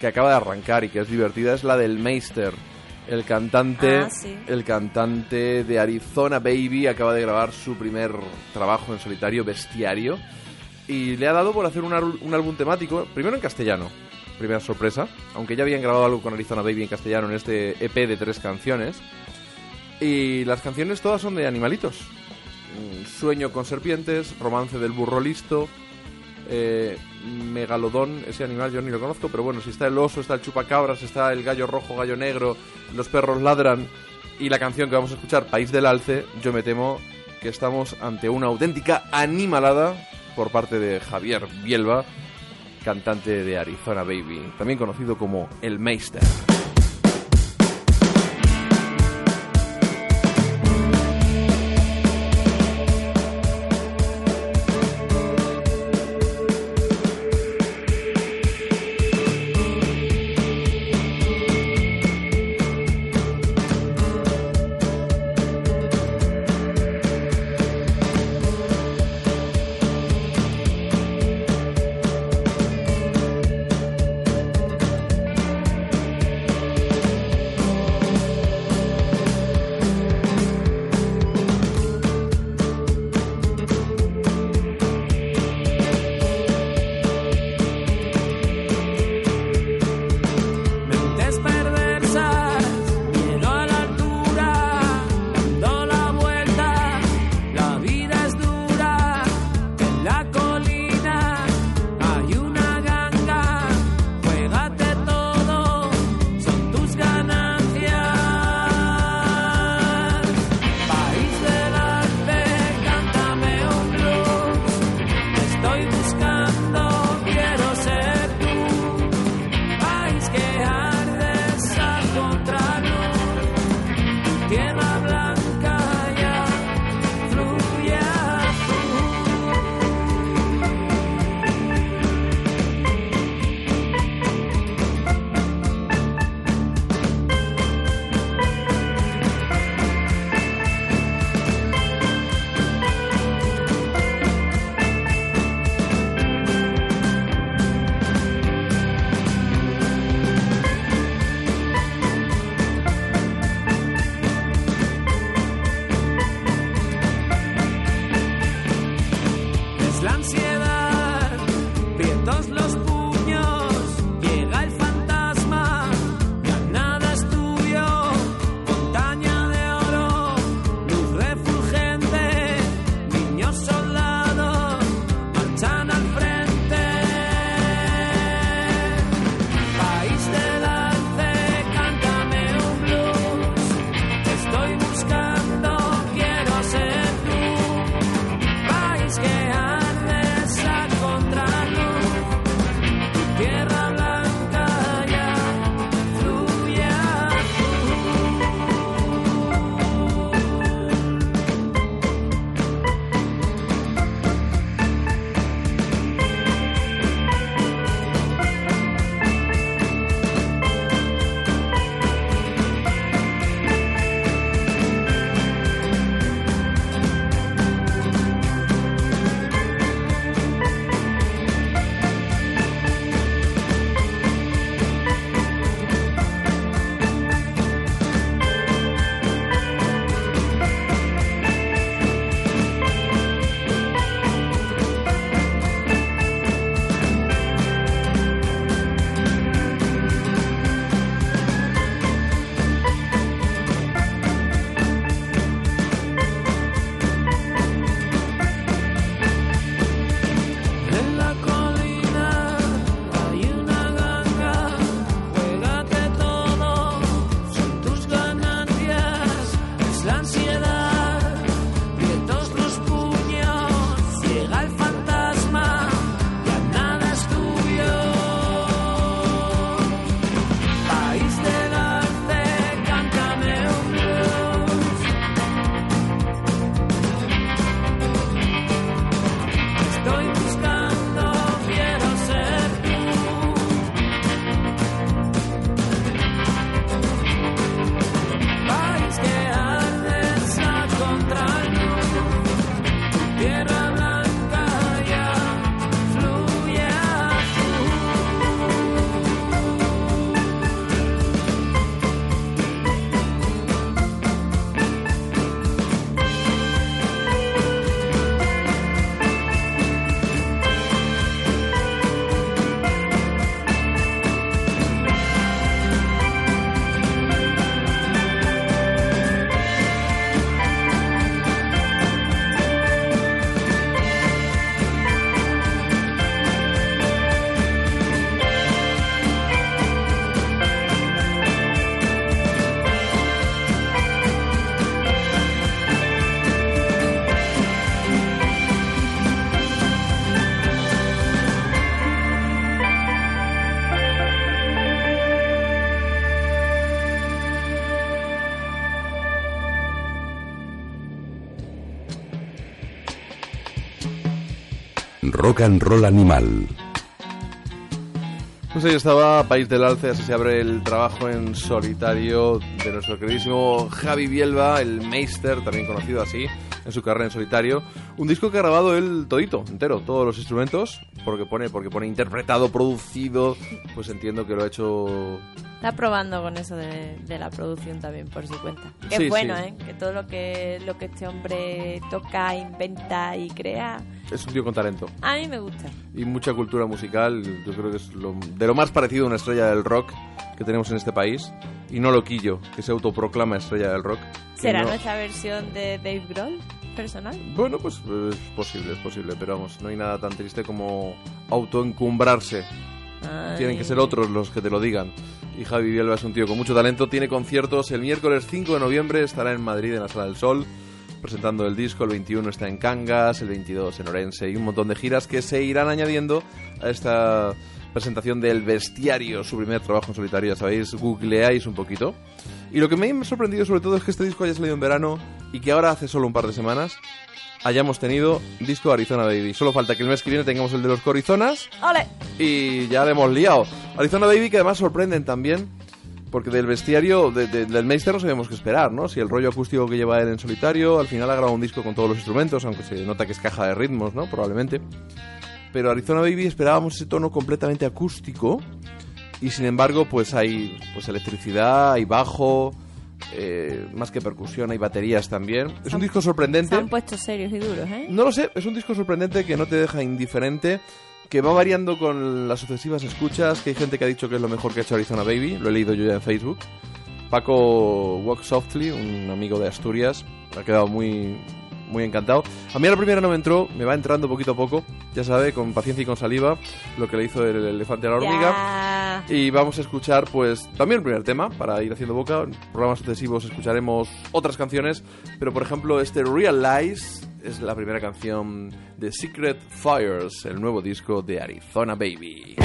que acaba de arrancar y que es divertida es la del Meister. El cantante, Ah, sí. el cantante de Arizona Baby acaba de grabar su primer trabajo en solitario, Bestiario, y le ha dado por hacer un, un álbum temático, primero en castellano, primera sorpresa, aunque ya habían grabado algo con Arizona Baby en castellano en este EP de tres canciones, y las canciones todas son de animalitos. Mm, Sueño con serpientes, Romance del burro listo, eh, Megalodón, ese animal yo ni lo conozco, pero bueno, si está el oso, está el chupacabras, está el gallo rojo, gallo negro, los perros ladran y la canción que vamos a escuchar, País del Alce, yo me temo que estamos ante una auténtica animalada por parte de Javier Bielba, cantante de Arizona Baby, también conocido como El Meister. Rock and Roll Animal. Pues ahí estaba País del Alce, así se abre el trabajo en solitario de nuestro queridísimo Javi Bielba, el Meister, también conocido así, en su carrera en solitario. Un disco que ha grabado él todito, entero, todos los instrumentos, porque pone, porque pone interpretado, producido, pues entiendo que lo ha hecho Está probando con eso de, de la producción también por su cuenta. Que Sí, es bueno, sí. ¿eh? Que todo lo que, lo que este hombre toca, inventa y crea, es un tío con talento. a mí me gusta. y mucha cultura musical. Yo creo que es lo- de lo más parecido a una estrella del rock que tenemos en este país. Y no Loquillo, que se autoproclama estrella del rock. ¿Será no- nuestra versión de Dave Grohl personal? Bueno, pues es posible, es posible, pero vamos, no hay nada tan triste como autoencumbrarse. Ay. Tienen que ser otros los que te lo digan. Y Javi Bielba es un tío con mucho talento, tiene conciertos el miércoles 5 de noviembre, estará en Madrid en la Sala del Sol, presentando el disco, el 21 está en Cangas, el 22 en Orense y un montón de giras que se irán añadiendo a esta presentación del Bestiario, su primer trabajo en solitario, ya sabéis, googleáis un poquito. Y lo que me ha sorprendido sobre todo es que este disco haya salido en verano y que ahora hace solo un par de semanas hayamos tenido disco de Arizona Baby. Solo falta que el mes que viene tengamos el de los Corizonas ¡Ole! y ya le hemos liado. Arizona Baby que además sorprenden también, porque del bestiario de- de- del Meister no sabemos qué esperar, ¿no? Si el rollo acústico que lleva él en solitario, al final ha grabado un disco con todos los instrumentos, aunque se nota que es caja de ritmos, ¿no? Probablemente. Pero Arizona Baby esperábamos ese tono completamente acústico y sin embargo pues hay pues electricidad, hay bajo, eh, más que percusión, hay baterías también. Es un disco Se sorprendente. han puesto serios y duros, ¿eh? No lo sé, es un disco sorprendente que no te deja indiferente, que va variando con las sucesivas escuchas, que hay gente que ha dicho que es lo mejor que ha hecho Arizona Baby, lo he leído yo ya en Facebook. Paco Walk Softly, un amigo de Asturias, ha quedado muy, muy encantado. A mí a la primera no me entró, me va entrando poquito a poco, ya sabe, con paciencia y con saliva, lo que le hizo el elefante a la hormiga. Y vamos a escuchar, pues, también el primer tema, para ir haciendo boca. En programas sucesivos escucharemos otras canciones, pero por ejemplo, este Realize es la primera canción de Secret Fires, el nuevo disco de Arizona Baby.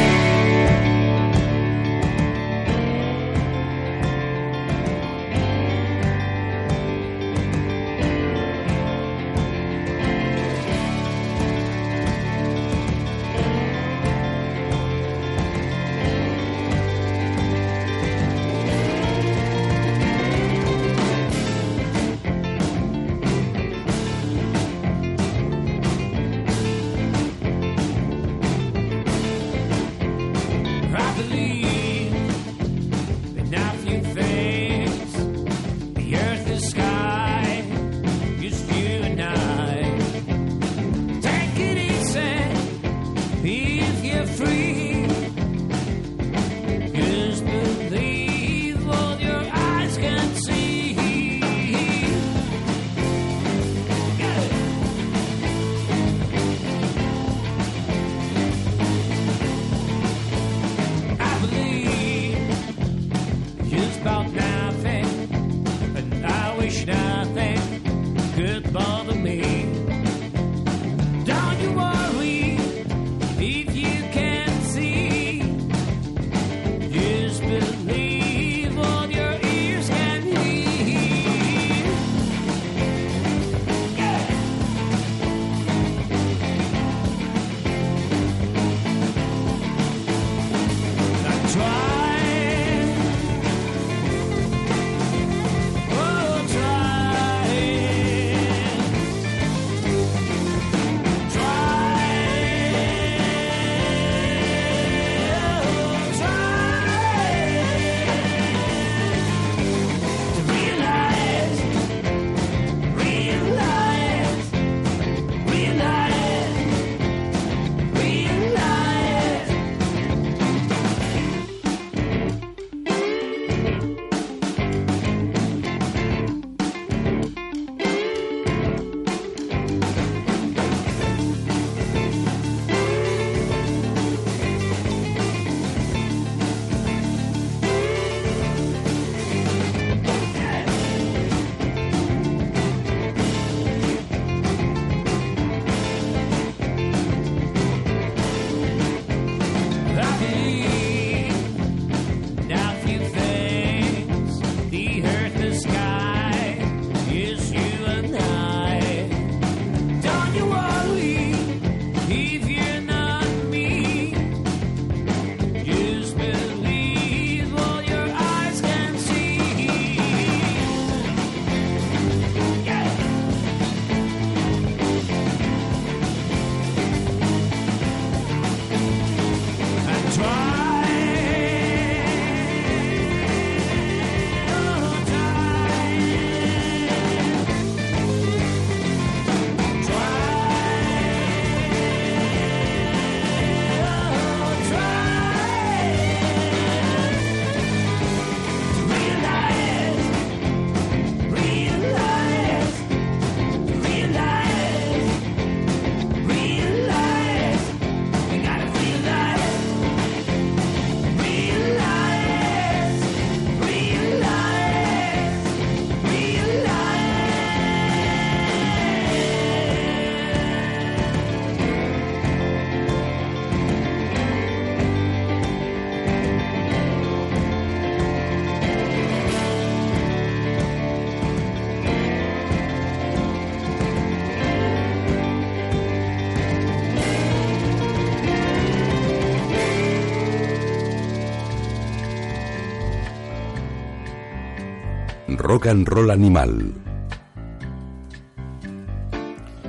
Rock and Roll Animal.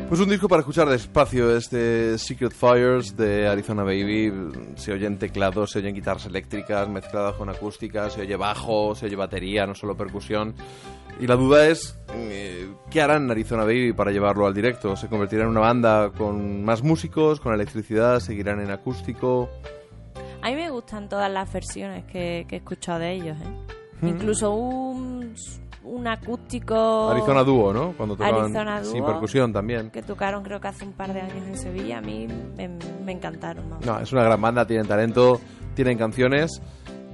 Pues un disco para escuchar despacio, este Secret Fires de Arizona Baby. Se oyen teclados, se oyen guitarras eléctricas mezcladas con acústicas, se oye bajo, se oye batería, no solo percusión. Y la duda es, eh, ¿qué harán Arizona Baby para llevarlo al directo? ¿Se convertirán en una banda con más músicos, con electricidad? ¿Seguirán en acústico? A mí me gustan todas las versiones que, que he escuchado de ellos, ¿eh? Incluso un, un acústico... Arizona Dúo, ¿no? Cuando tocaban Arizona sin Duo. percusión también. Que tocaron creo que hace un par de años en Sevilla. A mí me, me encantaron. vamos. No, es una gran banda, tienen talento, tienen canciones.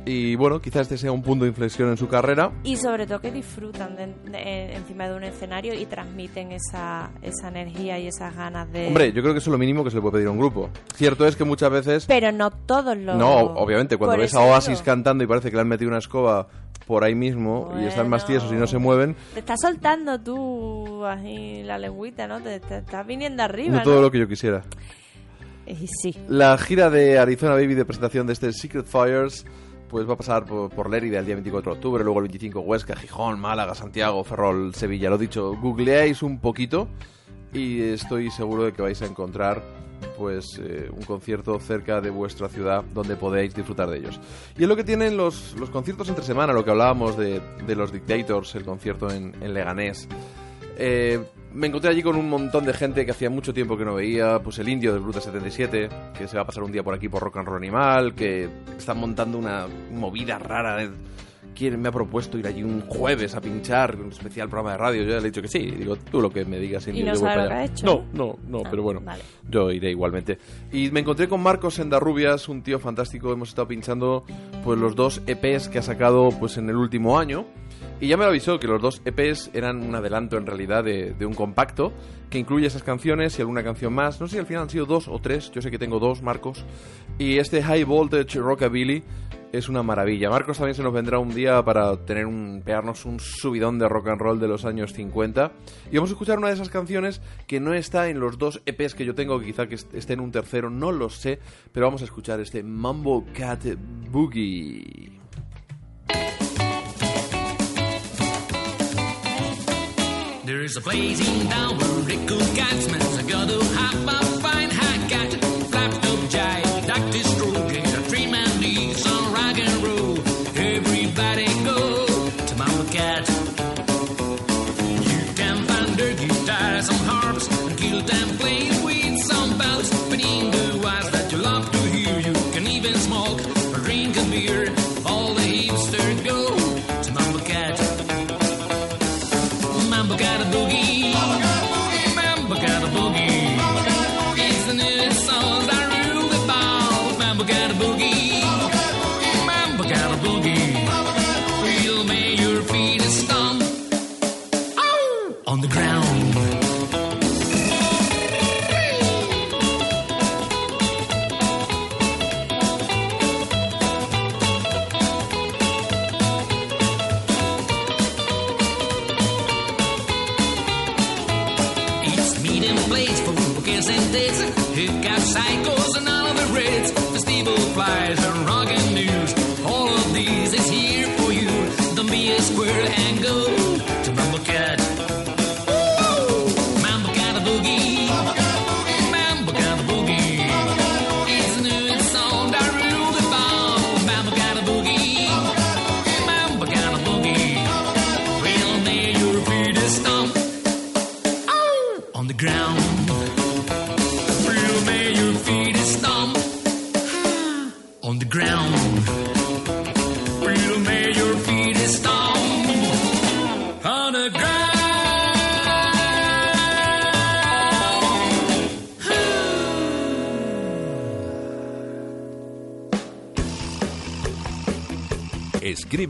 Y bueno, quizás este sea un punto de inflexión en su carrera. Y sobre todo que disfrutan de- de- encima de un escenario y transmiten esa, esa energía y esas ganas de... Hombre, yo creo que eso es lo mínimo que se le puede pedir a un grupo. Cierto es que muchas veces... Pero no todos los... No, obviamente, cuando ves a Oasis digo, cantando y parece que le han metido una escoba por ahí mismo y están más Bueno. tiesos y no se mueven, Te estás soltando tú así la lengüita, ¿no? Te, te estás viniendo arriba, no todo ¿no? lo que yo quisiera. Y sí. La gira de Arizona Baby de presentación de este Secret Fires pues va a pasar por, por Lérida el día 24 de octubre, luego el 25 Huesca, Gijón, Málaga, Santiago, Ferrol, Sevilla. Lo dicho, googleáis un poquito y estoy seguro de que vais a encontrar pues eh, un concierto cerca de vuestra ciudad donde podéis disfrutar de ellos. Y es lo que tienen los, los conciertos entre semana, lo que hablábamos de, de los Dictators, el concierto en, en Leganés. Eh, me encontré allí con un montón de gente que hacía mucho tiempo que no veía, pues el indio del Bruta 77, que se va a pasar un día por aquí por Rock and Roll Animal, que están montando una movida rara. de- ¿Quién me ha propuesto ir allí un jueves a pinchar un especial programa de radio? Yo ya le he dicho que sí. Digo, tú lo que me digas, indio, no yo voy para lo que allá. ha hecho, No, no, no, Ah, pero bueno, vale. yo iré igualmente. Y me encontré con Marcos Endarrubias, un tío fantástico. Hemos estado pinchando pues los dos EPs que ha sacado pues en el último año. Y ya me lo avisó que los dos EPs eran un adelanto en realidad de, un compacto que incluye esas canciones y alguna canción más. No sé si al final han sido dos o tres, yo sé que tengo dos, Marcos. Y este High Voltage Rockabilly es una maravilla. Marcos también se nos vendrá un día para tener un, pegarnos un subidón de rock and roll de los años 50. Y vamos a escuchar una de esas canciones que no está en los dos EPs que yo tengo, que quizá que est- esté en un tercero, no lo sé. Pero vamos a escuchar este Mambo Cat Boogie. There's a place in town where it cool cat smells. I got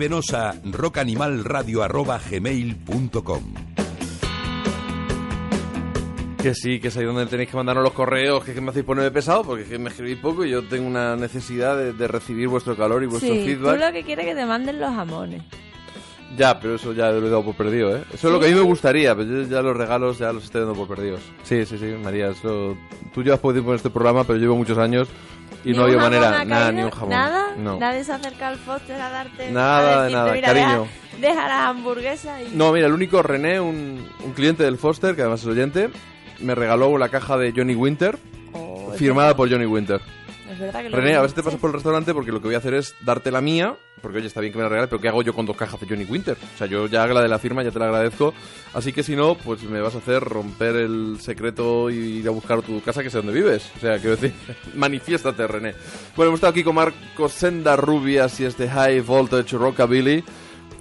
Escríbenos a rockanimalradio.gmail.com Que sí, que es ahí donde tenéis que mandarnos los correos, que, es que me hacéis ponerme pesado, porque es que me escribís poco y yo tengo una necesidad de, de recibir vuestro calor y vuestro Sí, tú feedback. lo que quieres es que te manden los jamones. Ya, pero eso ya lo he dado por perdido, ¿eh? Eso es lo que a mí me gustaría, pero yo ya los regalos ya los estoy dando por perdidos. Sí, sí, sí, María, eso... Tú llevas poco tiempo en este programa, pero llevo muchos años y ¿Ni no había manera, nada, ni un jamón. ¿Nada? No. Nadie se acerca al Foster a darte... Nada a decirte, nada, "Mira, cariño. deja- Deja las hamburguesas y... No, mira, el único René, un, un cliente del Foster, que además es oyente, me regaló la caja de Johnny Winter, Oh, firmada por Johnny Winter. Es verdad que lo René, a ver si te pasas por el restaurante porque lo que voy a hacer es darte la mía, porque oye, está bien que me la regales, pero ¿qué hago yo con dos cajas de Johnny Winter? O sea, yo ya la de la firma ya te la agradezco, así que si no, pues me vas a hacer romper el secreto y ir a buscar tu casa que sé dónde vives. O sea, quiero decir, manifiéstate, René. Bueno, hemos estado aquí con Marcos Senda Rubias y este High Voltage Rockabilly,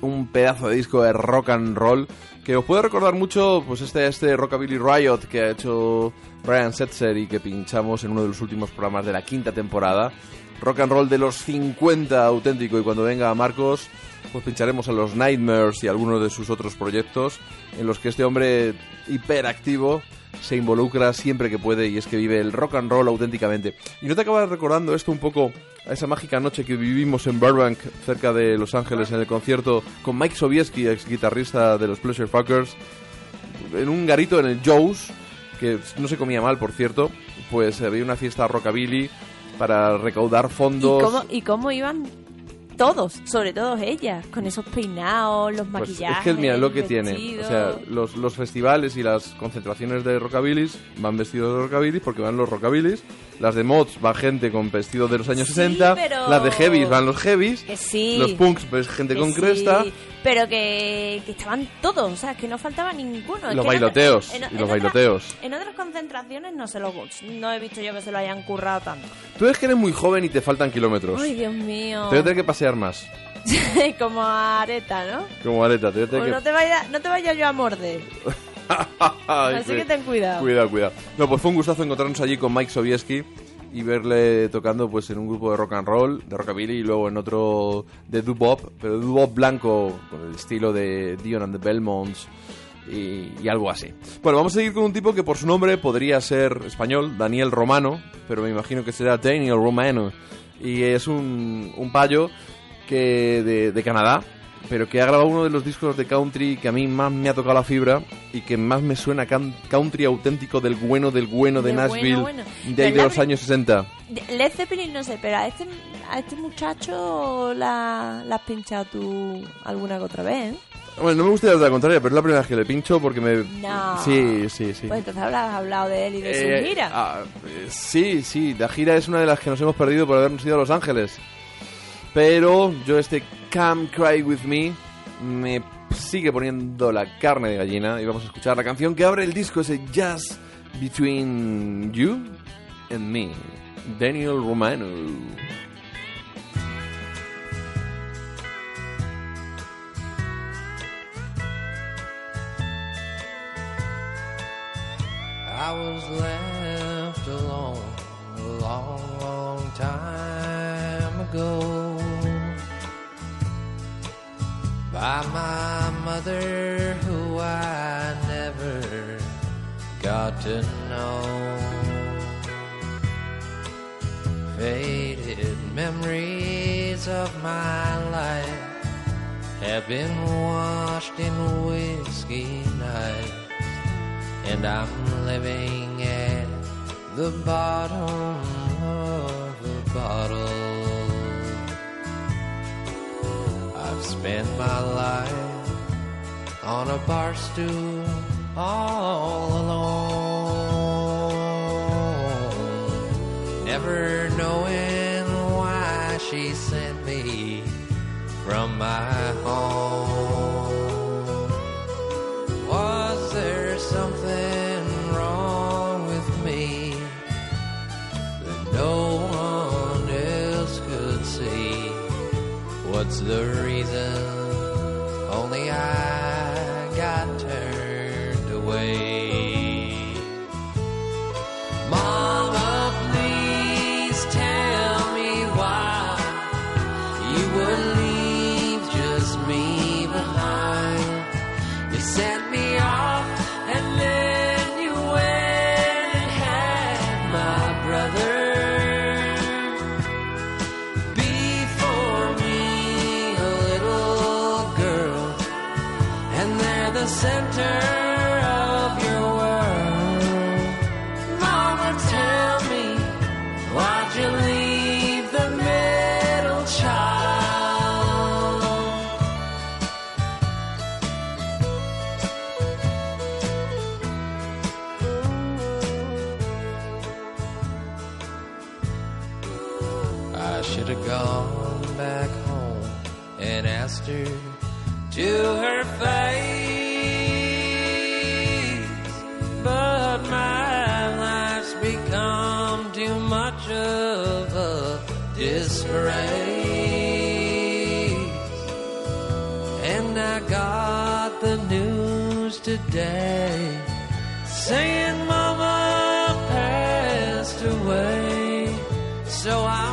un pedazo de disco de rock and roll que os puede recordar mucho pues este este Rockabilly Riot que ha hecho Brian Setzer y que pinchamos en uno de los últimos programas de la quinta temporada. Rock and roll de los 50 auténtico y cuando venga Marcos pues pincharemos a los Nightmares y algunos de sus otros proyectos en los que este hombre hiperactivo se involucra siempre que puede y es que vive el rock and roll auténticamente. ¿Y no te acabas recordando esto un poco a esa mágica noche que vivimos en Burbank, cerca de Los Ángeles, en el concierto con Mike Sobieski, ex guitarrista de los Pleasure Fuckers, en un garito en el Joe's, que no se comía mal, por cierto, pues había una fiesta rockabilly para recaudar ¿Y fondos. cómo, ¿Y cómo iban todos? Sobre todo ellas, con esos peinados, los Pues maquillajes, es que mira lo que tiene. O sea, los, los festivales y las concentraciones de rockabilis van vestidos de rockabilis porque van los rockabilis. Las de mods va gente con vestidos de los años Sí, 60. pero- Las de heavies van los heavies. Que sí. Los punks, pues gente Que con sí, cresta. pero que, que estaban todos, o sea, que no faltaba ninguno. Los en y los otras- bailoteos. en otras concentraciones no se lo no he visto yo que se lo hayan currado tanto. Tú eres que eres muy joven y te faltan kilómetros. Ay, Dios mío. Te voy a tener que pasear más. Como areta, ¿no? Como Areta, te voy a tener no que... te vaya, no te vaya yo a morder. Así sí. que ten cuidado. Cuidado, cuidado. No, pues fue un gustazo encontrarnos allí con Mike Sobieski y verle tocando pues en un grupo de rock and roll, de rockabilly y luego en otro de doo-wop, pero doo-wop blanco con el estilo de Dion and the Belmonts y, y algo así. Bueno, vamos a seguir con un tipo que por su nombre podría ser español, Daniel Romano, pero me imagino que será Daniel Romano y es un, un payo que de, de Canadá pero que ha grabado uno de los discos de country que a mí más me ha tocado la fibra y que más me suena country auténtico del bueno del bueno de Nashville bueno, bueno. de ahí de los años 60. De- Led Zeppelin no sé, pero a este, a este muchacho la, la has pinchado tú alguna que otra vez, ¿eh? Bueno, no me gusta la contraria, pero es la primera vez que le pincho porque me... No. Sí, sí, sí. Pues entonces habrás hablado de él y de Eh, su gira. ah, eh, sí, sí, la gira es una de las que nos hemos perdido por habernos ido a Los Ángeles. Pero yo este Come Cry With Me me sigue poniendo la carne de gallina y vamos a escuchar la canción que abre el disco, ese Just Between You and Me, Daniel Romano. I was left alone a long, long time ago by my mother, who I never got to know. Faded memories of my life have been washed in whiskey nights and I'm living at the bottom of a bottle. I've spent my life on a bar stool all alone, never knowing why she sent me from my home. What's the reason? Only I got turned away. Center today saying Mama passed away. So I'll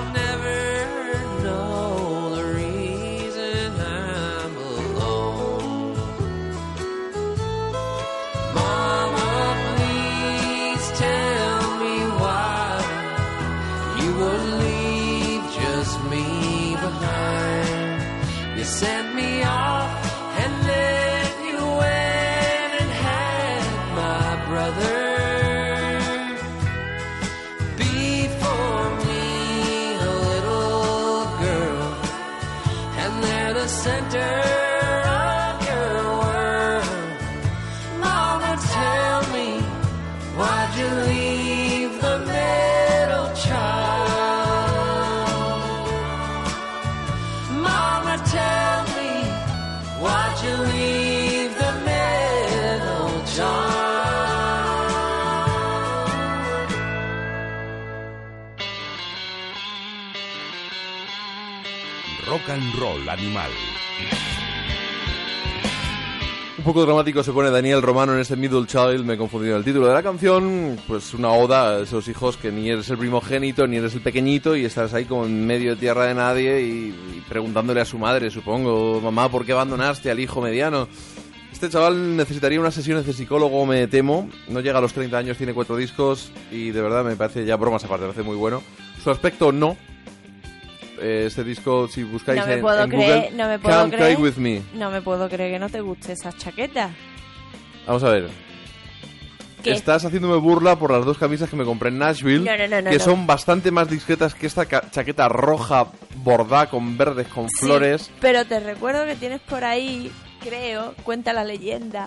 animal. Un poco dramático se pone Daniel Romano en este Middle Child, me he confundido el título de la canción, pues una oda a esos hijos que ni eres el primogénito, ni eres el pequeñito y estás ahí como en medio de tierra de nadie y, y preguntándole a su madre, supongo, mamá, ¿por qué abandonaste al hijo mediano? Este chaval necesitaría unas sesiones de psicólogo, me temo, no llega a los 30 años, tiene cuatro discos y de verdad me parece ya bromas aparte, me parece muy bueno. Su aspecto no. Eh, este disco, si buscáis No me en, puedo en creer, Google, no me puedo Come creer. Cry With Me. No me puedo creer que no te guste esa chaqueta. Vamos a ver. ¿Qué? Estás haciéndome burla por las dos camisas que me compré en Nashville, No, no, no, no, que son bastante más discretas que esta chaqueta roja bordada con verdes, con Sí, flores. pero te recuerdo que tienes por ahí, creo, cuenta la leyenda,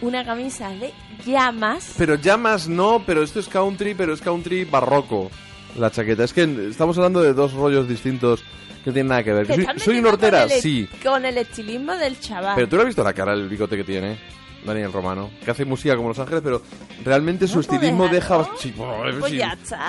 una camisa de llamas. Pero llamas no, pero esto es country, pero es country barroco. La chaqueta. Es que estamos hablando de dos rollos distintos que no tienen nada que ver. Te ¿Que estás ¿Soy, soy hortera? con el- Sí. Con el estilismo del chaval. Pero tú le has visto la cara, el bigote que tiene. Daniel Romano, que hace música como Los Ángeles, pero realmente su No, estilismo deja... Sí, Pues sí.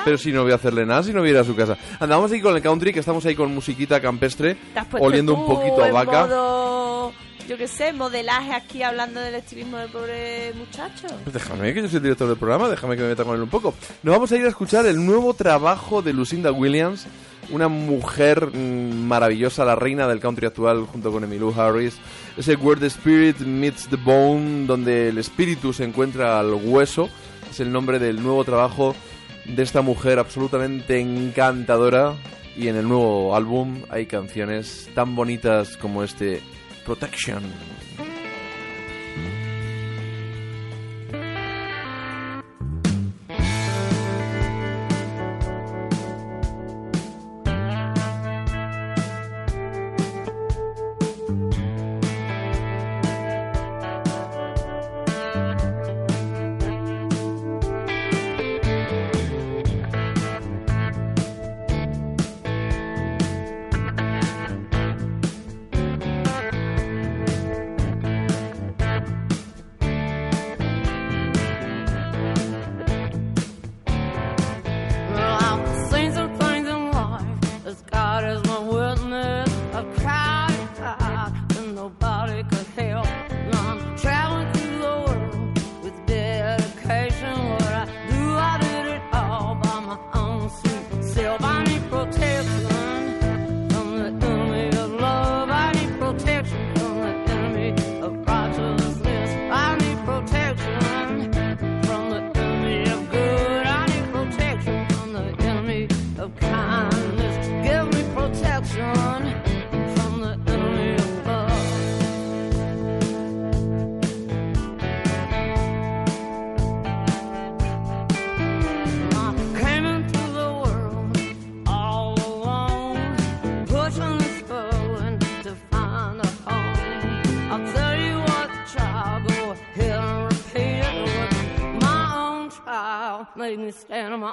Pero si no voy a hacerle nada, si no voy a ir a su casa. Andamos ahí con el country, que estamos ahí con musiquita campestre, oliendo un poquito a vaca. modo, yo qué sé, modelaje aquí hablando del estilismo del pobre muchacho. Pues déjame, que yo soy el director del programa, déjame que me meta con él un poco. Nos vamos a ir a escuchar el nuevo trabajo de Lucinda Williams, una mujer mm, maravillosa, la reina del country actual junto con Emmylou Harris. Ese Where the Spirit Meets the Bone, donde el espíritu se encuentra al hueso. Es el nombre del nuevo trabajo de esta mujer absolutamente encantadora. Y en el nuevo álbum hay canciones tan bonitas como este Protection.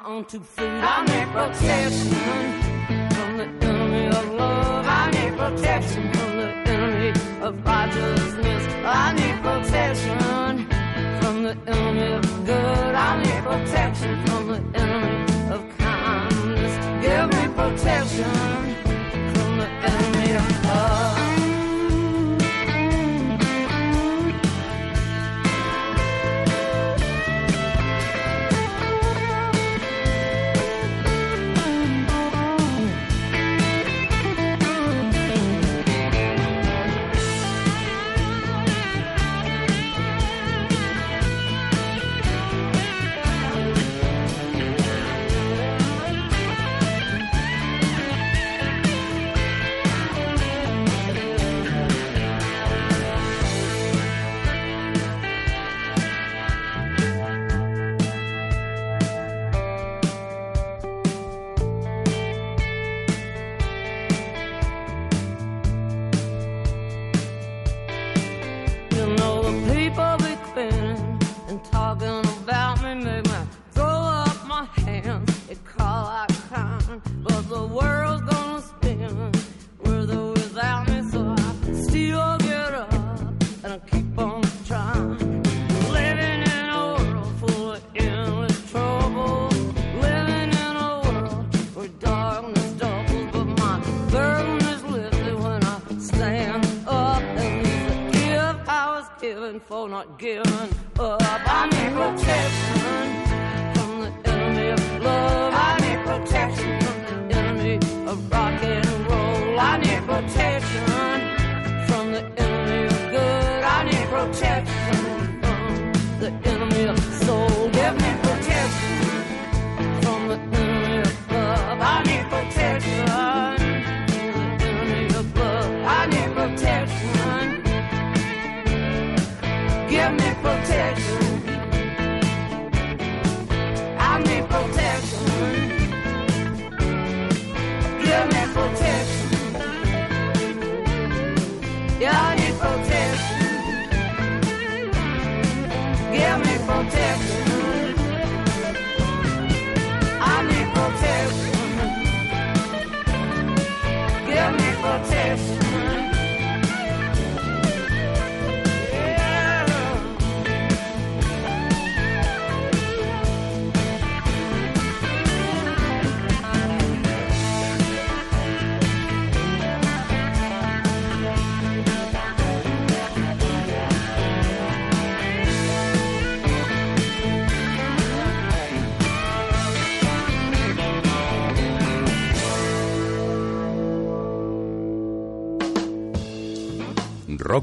My own two feet. I need protection from the enemy of love. I need protection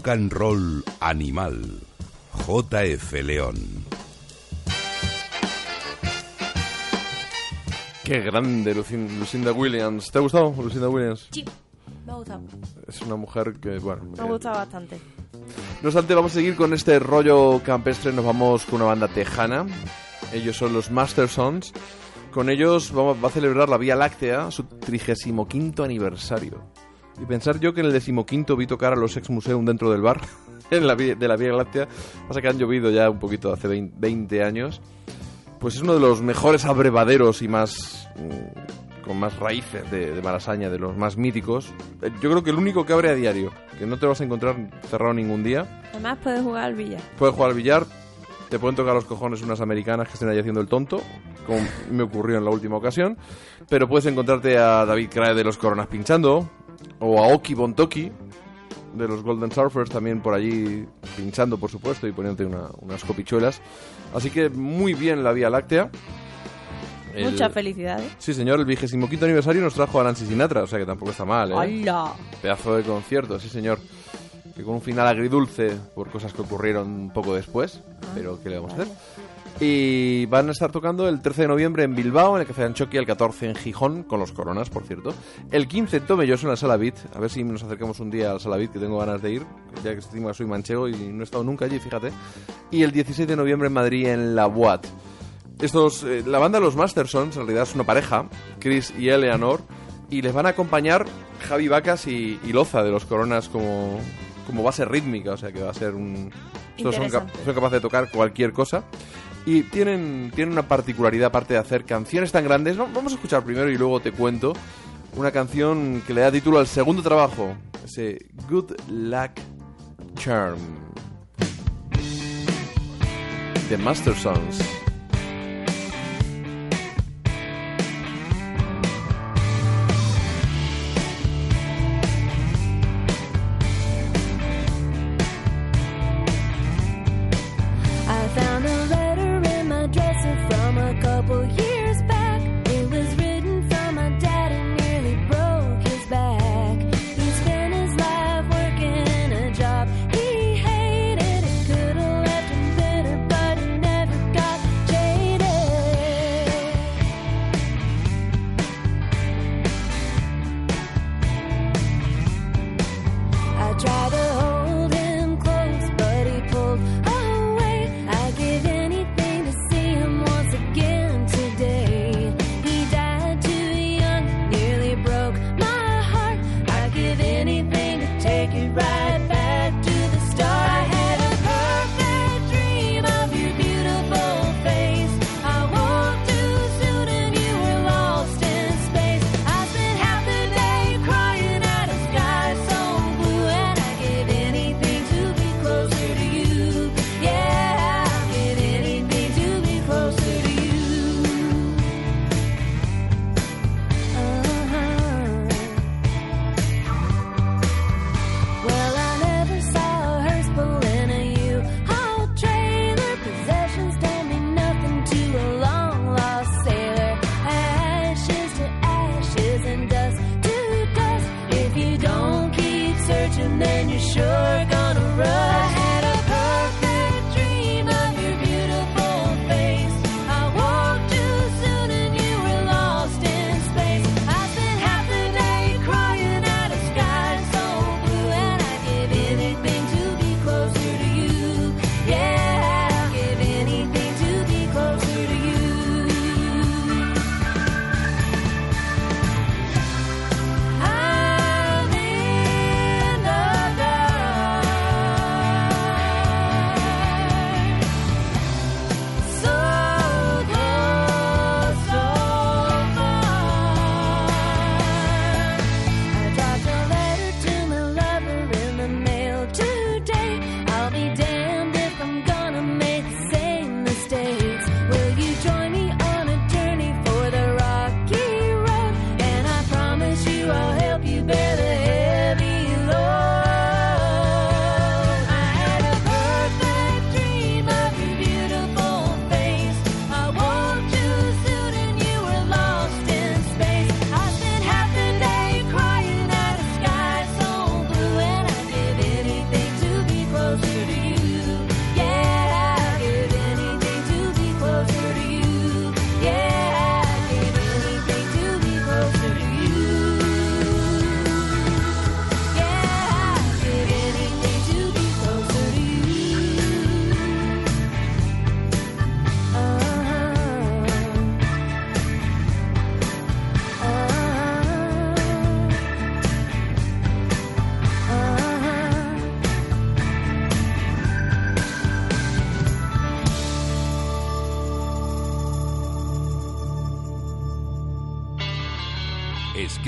Rock and Roll Animal. JF León. Qué grande Lucin- Lucinda Williams. ¿Te ha gustado Lucinda Williams? Sí, me ha gustado. Es una mujer que, bueno... Me ha eh, gustado bastante. No obstante, vamos a seguir con este rollo campestre. Nos vamos con una banda tejana. Ellos son los Master Sons. Con ellos vamos, va a celebrar la Vía Láctea su 35 aniversario. Y pensar yo que en el decimoquinto vi tocar a los ex museum dentro del bar en la, de la Vía Láctea. Pasa que han llovido ya un poquito hace 20, 20 años. Pues es uno de los mejores abrevaderos y más. mm, con más raíces de, de Malasaña, de los más míticos. Eh, Yo creo que el único que abre a diario, que no te vas a encontrar cerrado ningún día. Además puedes jugar al billar. Puedes jugar al billar, te pueden tocar los cojones unas americanas que estén ahí haciendo el tonto, como me ocurrió en la última ocasión, pero puedes encontrarte a David Crae de los Coronas pinchando, o a Oki Bontoki de los Golden Surfers también por allí pinchando, por supuesto, y poniéndote una- unas copichuelas. Así que muy bien la Vía Láctea. El- Muchas felicidades. Sí, señor, el vigésimo quinto aniversario nos trajo a Nancy Sinatra, o sea que tampoco está mal, ¿eh? ¡Hala! Pedazo de concierto, sí señor. Que con un final agridulce por cosas que ocurrieron un poco después, pero ¿qué le vamos a hacer? Y van a estar tocando el 13 de noviembre en Bilbao, en el Café Anchoqui, el 14 en Gijón, con los Coronas, por cierto. El 15 en Tomelloso, en la Sala. A ver si nos acercamos un día a la Sala que tengo ganas de ir, ya que encima soy manchego y no he estado nunca allí, fíjate. Y el 16 de noviembre en Madrid, en La Boat. Estos, eh, la banda Los Mastersons, en realidad es una pareja, Chris y Eleanor, y les van a acompañar Javi Vacas y, y Loza de los Coronas como, como base rítmica, o sea que va a ser un... Estos son, cap- son capaces de tocar cualquier cosa. Y tienen, tienen una particularidad aparte de hacer canciones tan grandes. Vamos a escuchar primero y luego te cuento una canción que le da título al segundo trabajo, ese Good Luck Charm. The Master Sons.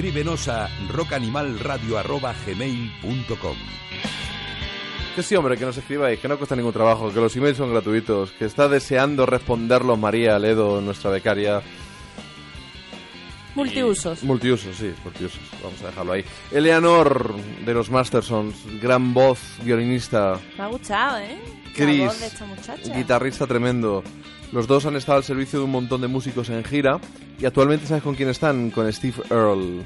Escríbenos a rockanimalradio.gmail.com Que sí, hombre, que nos escribáis, que no cuesta ningún trabajo, que los emails son gratuitos, que está deseando responderlos María Ledo, nuestra becaria. Multiusos. Multiusos, sí, multiusos. Vamos a dejarlo ahí. Eleanor de los Mastersons, gran voz, violinista, Me ha gustado, ¿eh? Chris, La voz de esta muchacha. guitarrista tremendo. Los dos han estado al servicio de un montón de músicos en gira y actualmente sabes con quién están, con Steve Earle.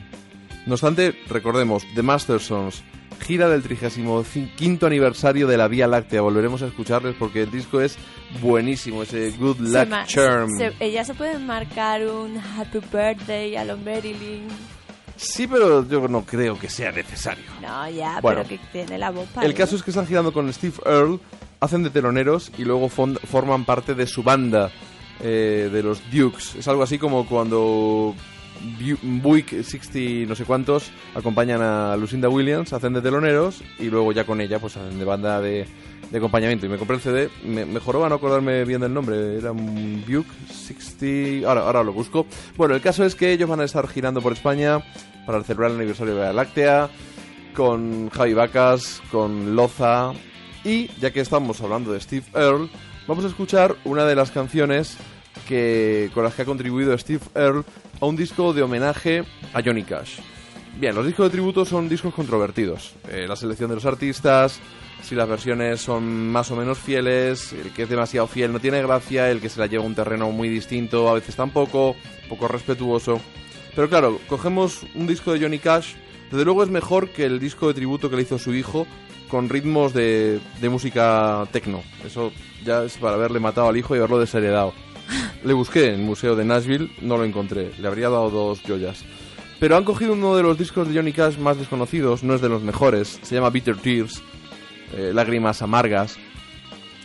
No obstante, recordemos, The Mastersons, gira del 35 aniversario de la Vía Láctea. Volveremos a escucharles porque el disco es buenísimo, ese Good Se Luck ma- Charm. se- ella se puede marcar un Happy Birthday a los Marilyn. Sí, pero yo no creo que sea necesario. No, ya, Bueno. pero que tiene la voz para El caso es que están girando con Steve Earle, hacen de teloneros y luego forman parte de su banda eh, de los Dukes. Es algo así como cuando Bu- Buick 60 no sé cuántos acompañan a Lucinda Williams, hacen de teloneros y luego ya con ella pues hacen de banda de, de acompañamiento. Y me compré el CD, me, mejoró a no acordarme bien del nombre, era un Buick 60... Ahora, ahora lo busco. Bueno, el caso es que ellos van a estar girando por España para celebrar el aniversario de la Láctea con Javi Vacas, con Loza y ya que estamos hablando de Steve Earle, vamos a escuchar una de las canciones que con las que ha contribuido Steve Earle a un disco de homenaje a Johnny Cash. Bien, los discos de tributo son discos controvertidos. Eh, la selección de los artistas, si las versiones son más o menos fieles, el que es demasiado fiel no tiene gracia, el que se la lleva a un terreno muy distinto a veces tampoco, poco respetuoso. Pero claro, cogemos un disco de Johnny Cash, desde luego es mejor que el disco de tributo que le hizo su hijo con ritmos de, de música tecno. Eso ya es para haberle matado al hijo y haberlo desheredado. Le busqué en el museo de Nashville, no lo encontré, le habría dado dos joyas. Pero han cogido uno de los discos de Johnny Cash más desconocidos, no es de los mejores, se llama Bitter Tears, eh, lágrimas amargas,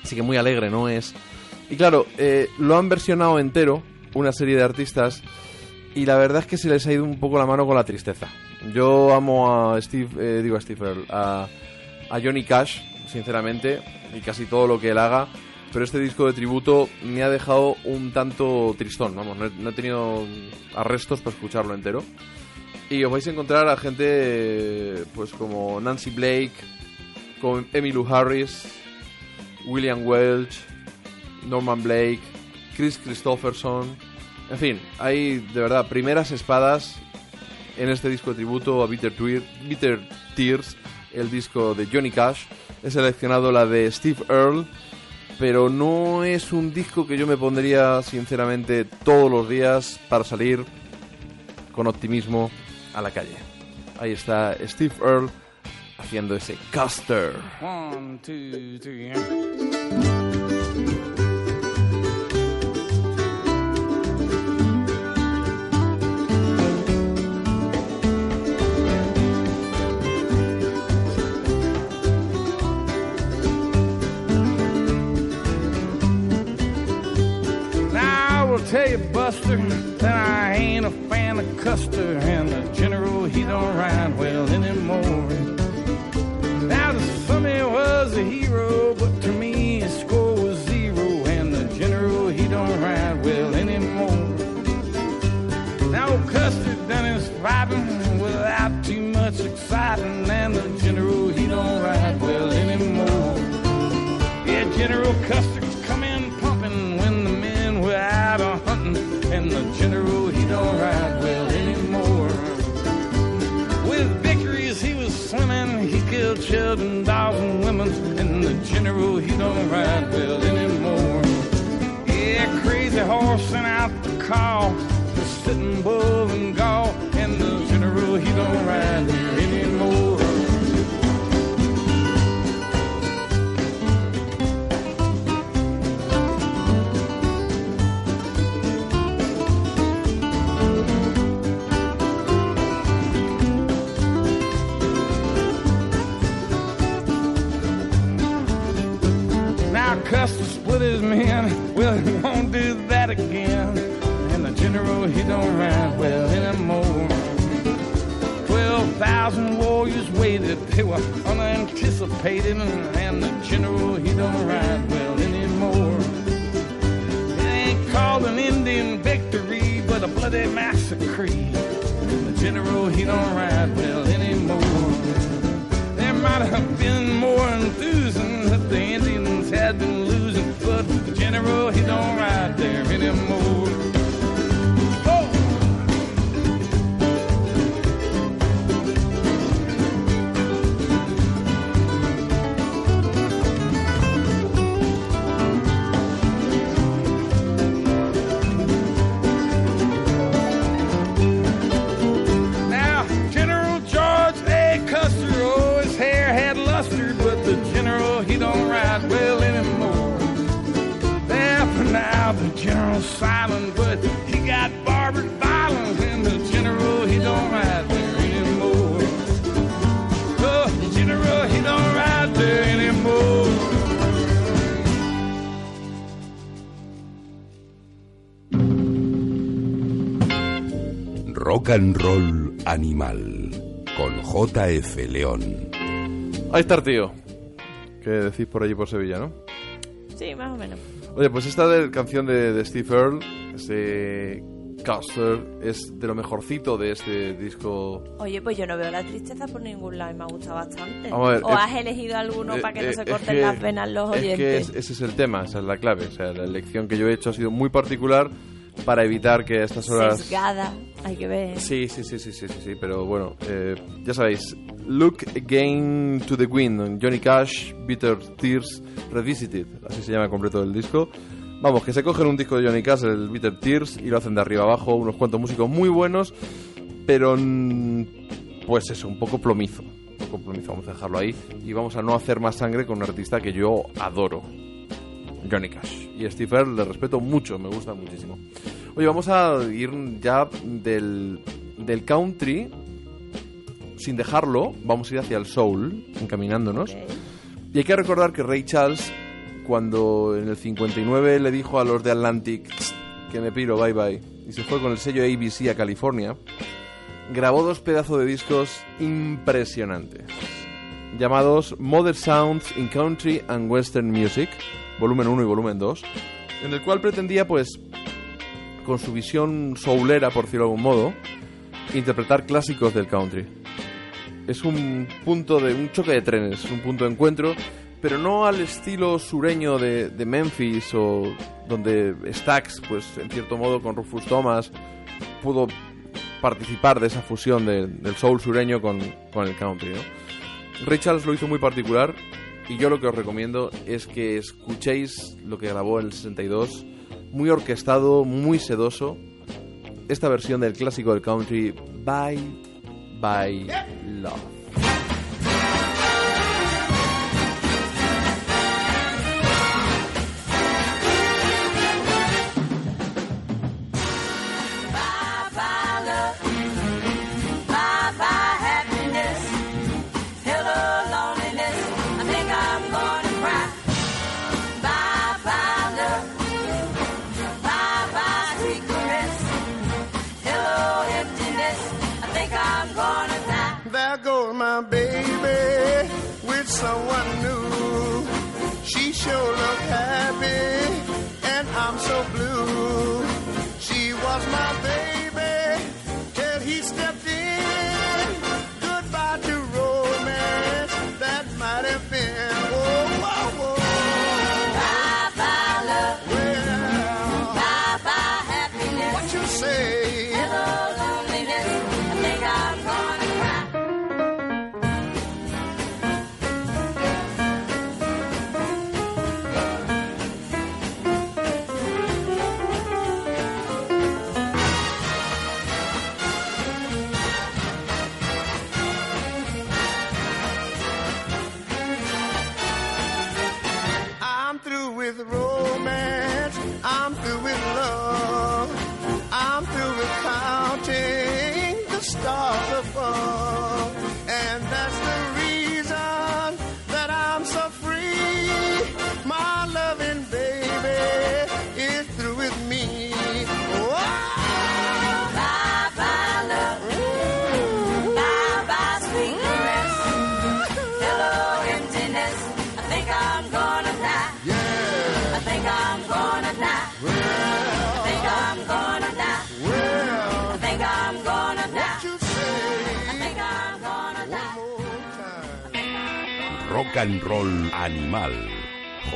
así que muy alegre, ¿no es? Y claro, eh, lo han versionado entero, una serie de artistas, y la verdad es que se les ha ido un poco la mano con la tristeza. Yo amo a Steve, eh, digo a Steve a, a Johnny Cash, sinceramente, y casi todo lo que él haga, pero este disco de tributo me ha dejado un tanto tristón, vamos, no he, tenido arrestos para escucharlo entero. Y os vais a encontrar a gente pues como Nancy Blake, como Emmylou Harris, William Welch, Norman Blake, Chris Christopherson. En fin, hay de verdad primeras espadas en este disco de tributo a Bitter, Bitter Tears, el disco de Johnny Cash. He seleccionado la de Steve Earle, pero no es un disco que yo me pondría sinceramente todos los días para salir con optimismo a la calle. Ahí está Steve Earle haciendo ese three. Tell you, Buster, that I ain't a fan of Custer, and the General he don't ride well anymore. Now to some he was a hero, but to me his score was zero, and the General he don't ride well anymore. Now old Custer done his fighting without too much exciting, and the General he don't ride well anymore. Yeah, General Custer's children, dogs, and women, and the General he don't ride well anymore. Yeah, crazy horse sent out the call, the sitting bull and gall, and the General he don't ride men, well he won't do that again. And the general he don't ride well anymore. Twelve thousand warriors waited, they were unanticipated, and the general he don't ride well anymore. It ain't called an Indian victory, but a bloody massacre. And The general, he don't ride well anymore. There might have been he don't ride there anymore. Rock and Roll Animal con JF León. Ahí está el tío. ¿Qué decís por allí por Sevilla, no? Sí, más o menos. Oye, pues esta de, canción de, de Steve Earle, ese Custer, es de lo mejorcito de este disco. Oye, pues yo no veo la tristeza por ningún lado y me ha gustado bastante. Vamos a ver, ¿O es- has elegido alguno Eh, para que no eh, se es corten que- las venas los es que oyentes? es- ese es el tema, esa es la clave. O sea, la elección que yo he hecho ha sido muy particular para evitar que a estas horas... Sesgada, hay que ver. Sí, sí, sí, sí, sí, sí, sí, pero bueno, eh, ya sabéis, Look Again to the Wind, Johnny Cash, Bitter Tears Revisited, así se llama el completo del disco. Vamos, que se cogen un disco de Johnny Cash, el Bitter Tears, y lo hacen de arriba abajo, unos cuantos músicos muy buenos, pero pues eso, un poco plomizo, un poco plomizo, vamos a dejarlo ahí, y vamos a no hacer más sangre con un artista que yo adoro, Johnny Cash. Y Steve Earle le respeto mucho, me gusta muchísimo. Oye, vamos a ir ya del, del country, sin dejarlo, vamos a ir hacia el soul, encaminándonos. Y hay que recordar que Ray Charles, cuando en el 59 le dijo a los de Atlantic que me piro, bye bye, y se fue con el sello ABC a California, grabó dos pedazos de discos impresionantes, llamados Modern Sounds in Country and Western Music, volumen 1 y volumen 2, en el cual pretendía, pues, con su visión soulera, por decirlo de algún modo, interpretar clásicos del country. Es un punto de un choque de trenes, un punto de encuentro, pero no al estilo sureño de, Memphis o donde Stax, pues en cierto modo con Rufus Thomas pudo participar de esa fusión de- del soul sureño con, con el country. ¿no? Ray Charles lo hizo muy particular y yo lo que os recomiendo es que escuchéis lo que grabó en el 62, muy orquestado, muy sedoso, esta versión del clásico del country, Bye Bye Love. Someone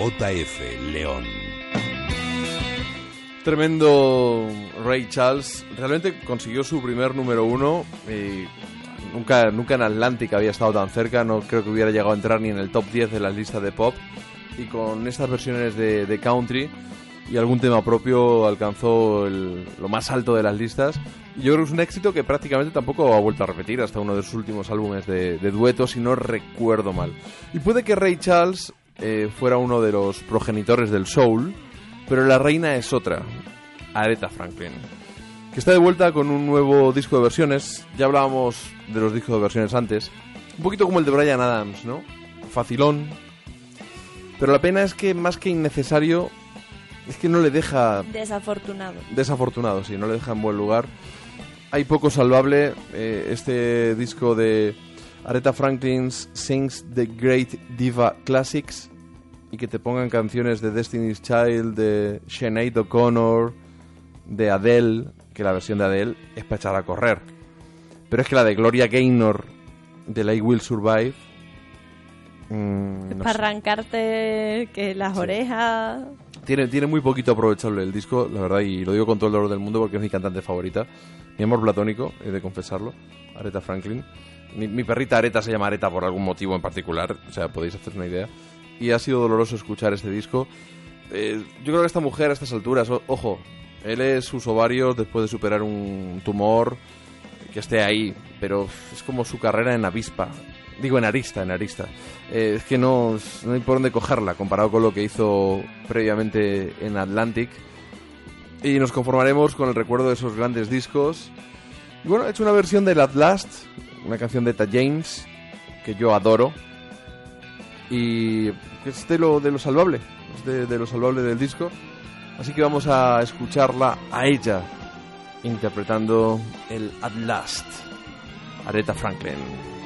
JF León. Tremendo Ray Charles. Realmente consiguió su primer número uno. Y nunca, nunca en Atlantic había estado tan cerca. No creo que hubiera llegado a entrar ni en el top 10 de las listas de pop. Y con estas versiones de, de country y algún tema propio alcanzó lo más alto de las listas. Yo creo que es un éxito que prácticamente tampoco ha vuelto a repetir hasta uno de sus últimos álbumes de, de duetos, si no recuerdo mal. Y puede que Ray Charles eh, fuera uno de los progenitores del soul, pero la reina es otra, Aretha Franklin, que está de vuelta con un nuevo disco de versiones. Ya hablábamos de los discos de versiones antes, un poquito como el de Brian Adams, ¿no? Facilón. Pero la pena es que más que innecesario, es que no le deja Desafortunado. desafortunado, sí, no le deja en buen lugar. Hay poco salvable. eh, este disco de Aretha Franklin Sings the Great Diva Classics y que te pongan canciones de Destiny's Child, de Sinead O'Connor, de Adele, que la versión de Adele es para echar a correr. Pero es que la de Gloria Gaynor de la I Will Survive. mm, no Para sé. arrancarte que las orejas. Tiene, tiene muy poquito aprovechable el disco, la verdad, y lo digo con todo el dolor del mundo porque es mi cantante favorita. Mi amor platónico, he de confesarlo, Aretha Franklin. Mi, perrita Areta se llama Areta por algún motivo en particular, o sea, podéis hacer una idea. Y ha sido doloroso escuchar este disco. Eh, yo creo que esta mujer a estas alturas, o- ojo, él es sus ovarios después de superar un tumor, que esté ahí, pero es como su carrera en avispa. Digo, en arista, en arista. Eh, es que no, no hay por dónde cogerla comparado con lo que hizo previamente en Atlantic. Y nos conformaremos con el recuerdo de esos grandes discos. Y bueno, he hecho una versión del At Last, una canción de Eta James, que yo adoro. Y que es de lo, de lo salvable, es de, de lo salvable del disco. Así que vamos a escucharla a ella, interpretando el At Last, Aretha Franklin.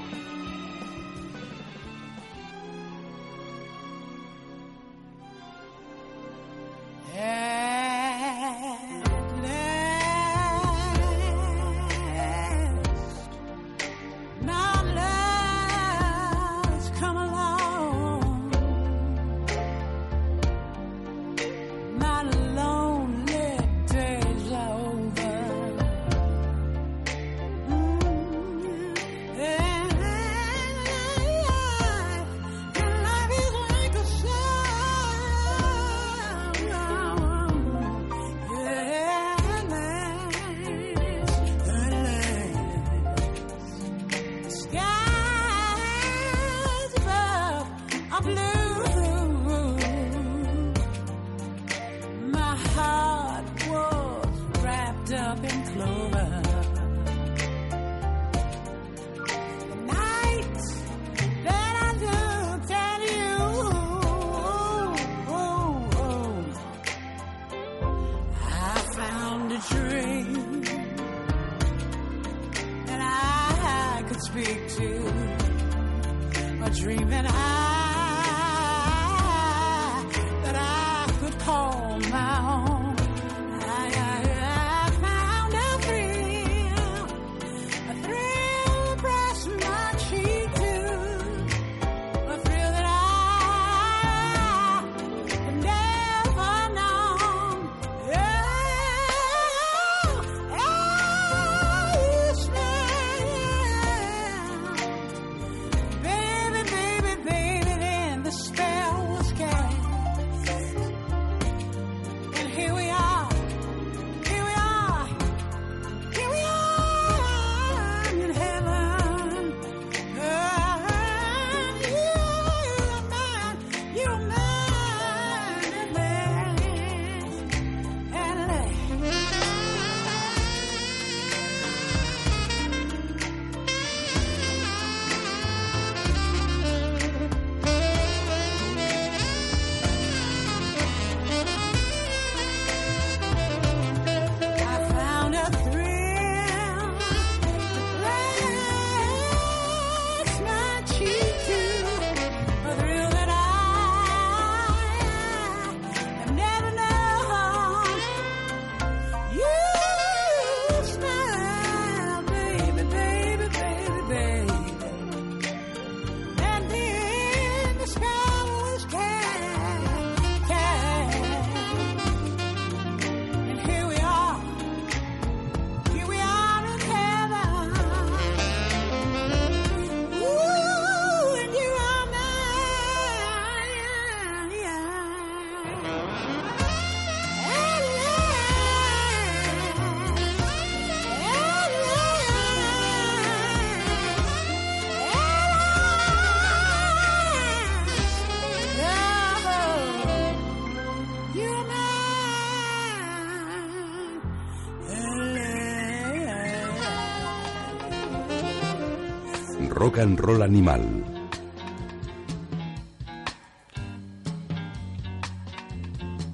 Rock and roll animal.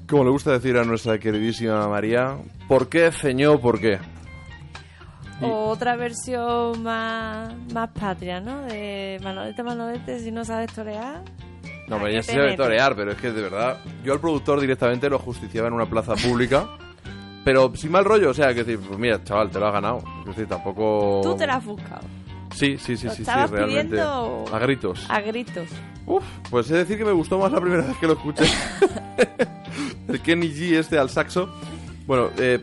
Como le gusta decir a nuestra queridísima María, ¿por qué ceñó por qué? Otra versión más, más patria, ¿no? De Manolete, Manolete, si no sabes torear. No, hombre, ¿A ya qué se te sabe torear, pero es que de verdad, yo al productor directamente lo justiciaba en una plaza pública, pero sin mal rollo, o sea, que decir, pues mira, chaval, te lo has ganado. Es decir, tampoco... Tú te la has buscado. Sí, sí, sí, ¿Lo sí, sí, estabas realmente. pidiendo? A gritos. A gritos. Uf, pues he de decir que me gustó más la primera vez que lo escuché. el Kenny G este al saxo. Bueno, eh,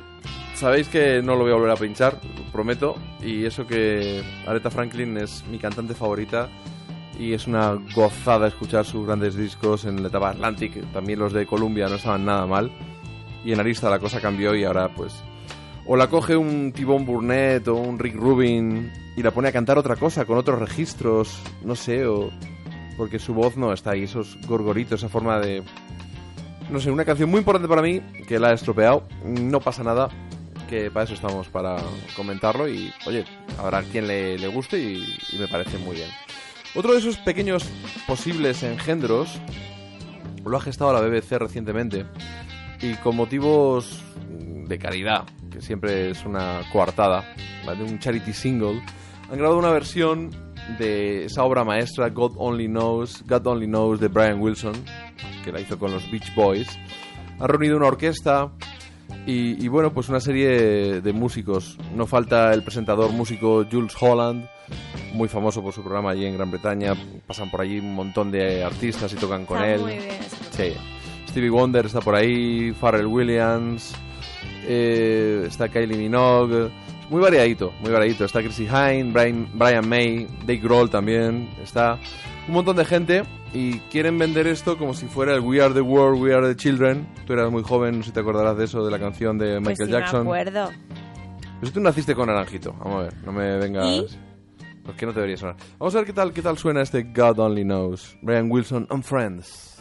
sabéis que no lo voy a volver a pinchar, prometo. Y eso que Aretha Franklin es mi cantante favorita. Y es una gozada escuchar sus grandes discos en la etapa Atlantic. También los de Columbia no estaban nada mal. Y en Arista la cosa cambió y ahora pues... O la coge un T-Bone Burnett o un Rick Rubin y la pone a cantar otra cosa con otros registros, no sé, o porque su voz no está ahí, esos gorgoritos, esa forma de... No sé, una canción muy importante para mí, que la he estropeado, no pasa nada, que para eso estamos, para comentarlo y, oye, habrá quien le, le guste y, y me parece muy bien. Otro de esos pequeños posibles engendros lo ha gestado la BBC recientemente y con motivos de caridad, que siempre es una coartada, ¿vale? un charity single, han grabado una versión de esa obra maestra God Only Knows, God Only Knows de Brian Wilson, que la hizo con los Beach Boys. Han reunido una orquesta y, y, bueno, pues una serie de músicos. No falta el presentador músico Jules Holland, muy famoso por su programa allí en Gran Bretaña. Pasan por allí un montón de artistas y tocan con Está él. muy bien Sí. Stevie Wonder está por ahí, Pharrell Williams, eh, está Kylie Minogue, muy variadito, muy variadito. Está Chrissy Hine, Brian, Brian May, Dave Grohl también, está un montón de gente y quieren vender esto como si fuera el We Are the World, We Are the Children. Tú eras muy joven, no sé si te acordarás de eso, de la canción de Pues Michael sí, me Jackson. acuerdo. Pues tú naciste con Naranjito, vamos a ver, no me vengas... ¿Y? ¿Por qué no te debería sonar? Vamos a ver qué tal, qué tal suena este God Only Knows. Brian Wilson and Friends.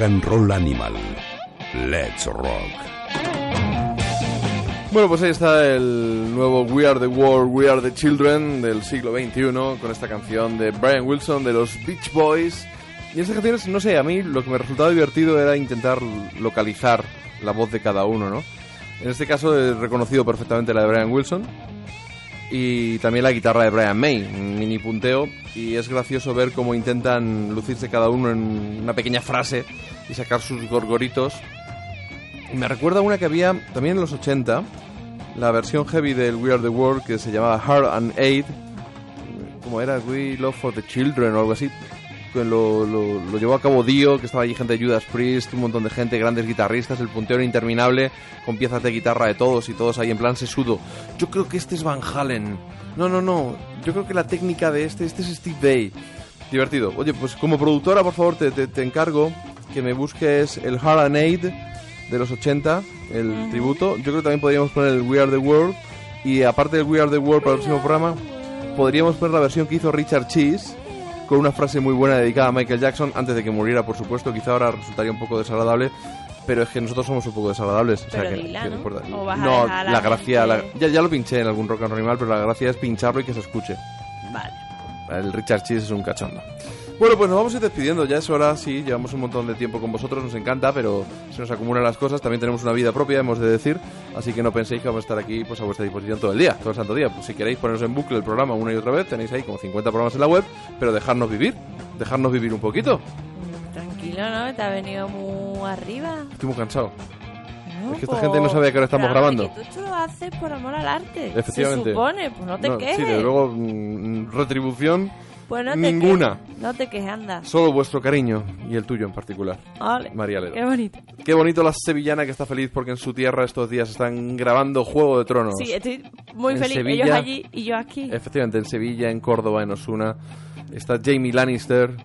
Rock and Roll Animal. Let's Rock. Bueno, pues ahí está el nuevo We Are the World, We Are the Children del siglo XXI con esta canción de Brian Wilson de los Beach Boys. Y estas canciones, no sé, a mí lo que me resultaba divertido era intentar localizar la voz de cada uno, ¿no? En este caso he reconocido perfectamente la de Brian Wilson y también la guitarra de Brian May, un mini punteo, y es gracioso ver cómo intentan lucirse cada uno en una pequeña frase y sacar sus gorgoritos. Y me recuerda una que había también en los 80, la versión heavy del We Are the World que se llamaba Heart and Aid, como era We Love for the Children o algo así, lo, lo- lo llevó a cabo Dio, que estaba allí gente de Judas Priest, un montón de gente, grandes guitarristas, el punteo era interminable, con piezas de guitarra de todos y todos ahí en plan sesudo. Yo creo que este es Van Halen. No, no, no. Yo creo que la técnica de este, este es Steve Day. Divertido. Oye, pues como productora, por favor, te, te- te encargo que me busques el Heart and Aid de los 80, el tributo. Yo creo que también podríamos poner el We Are the World. Y aparte del We Are the World para el próximo programa, podríamos poner la versión que hizo Richard Cheese con una frase muy buena dedicada a Michael Jackson antes de que muriera, por supuesto. Quizá ahora resultaría un poco desagradable, pero es que nosotros somos un poco desagradables. o sea que, dila, que ¿no? importa. O vas no, a la, la gracia, la- ya, ya lo pinché en algún rock and roll animal, pero la gracia es pincharlo y que se escuche. Vale. El Richard Cheese es un cachondo. Bueno, pues nos vamos a ir despidiendo. Ya es hora, sí, llevamos un montón de tiempo con vosotros, nos encanta, pero se nos acumulan las cosas. También tenemos una vida propia, hemos de decir. Así que no penséis que vamos a estar aquí pues, a vuestra disposición todo el día, todo el santo día. Pues si queréis poneros en bucle el programa una y otra vez, tenéis ahí como 50 programas en la web, pero dejarnos vivir, dejarnos vivir un poquito. Tranquilo, ¿no? Te ha venido muy arriba. Estoy muy cansado. No, Es que esta pues, gente no sabe que ahora estamos claro, grabando. que tú esto lo haces por amor al arte. Efectivamente. Se supone, pues no te quejes. Sí, desde luego, mm, retribución Pues no te ninguna. No te quejes, anda. Solo vuestro cariño y el tuyo en particular. Vale. María Lero. Qué bonito. Qué bonito la sevillana que está feliz porque en su tierra estos días están grabando Juego de Tronos. Sí, estoy muy En feliz. Sevilla- Ellos allí y yo aquí. Efectivamente, en Sevilla, en Córdoba, en Osuna. Está Jamie Lannister.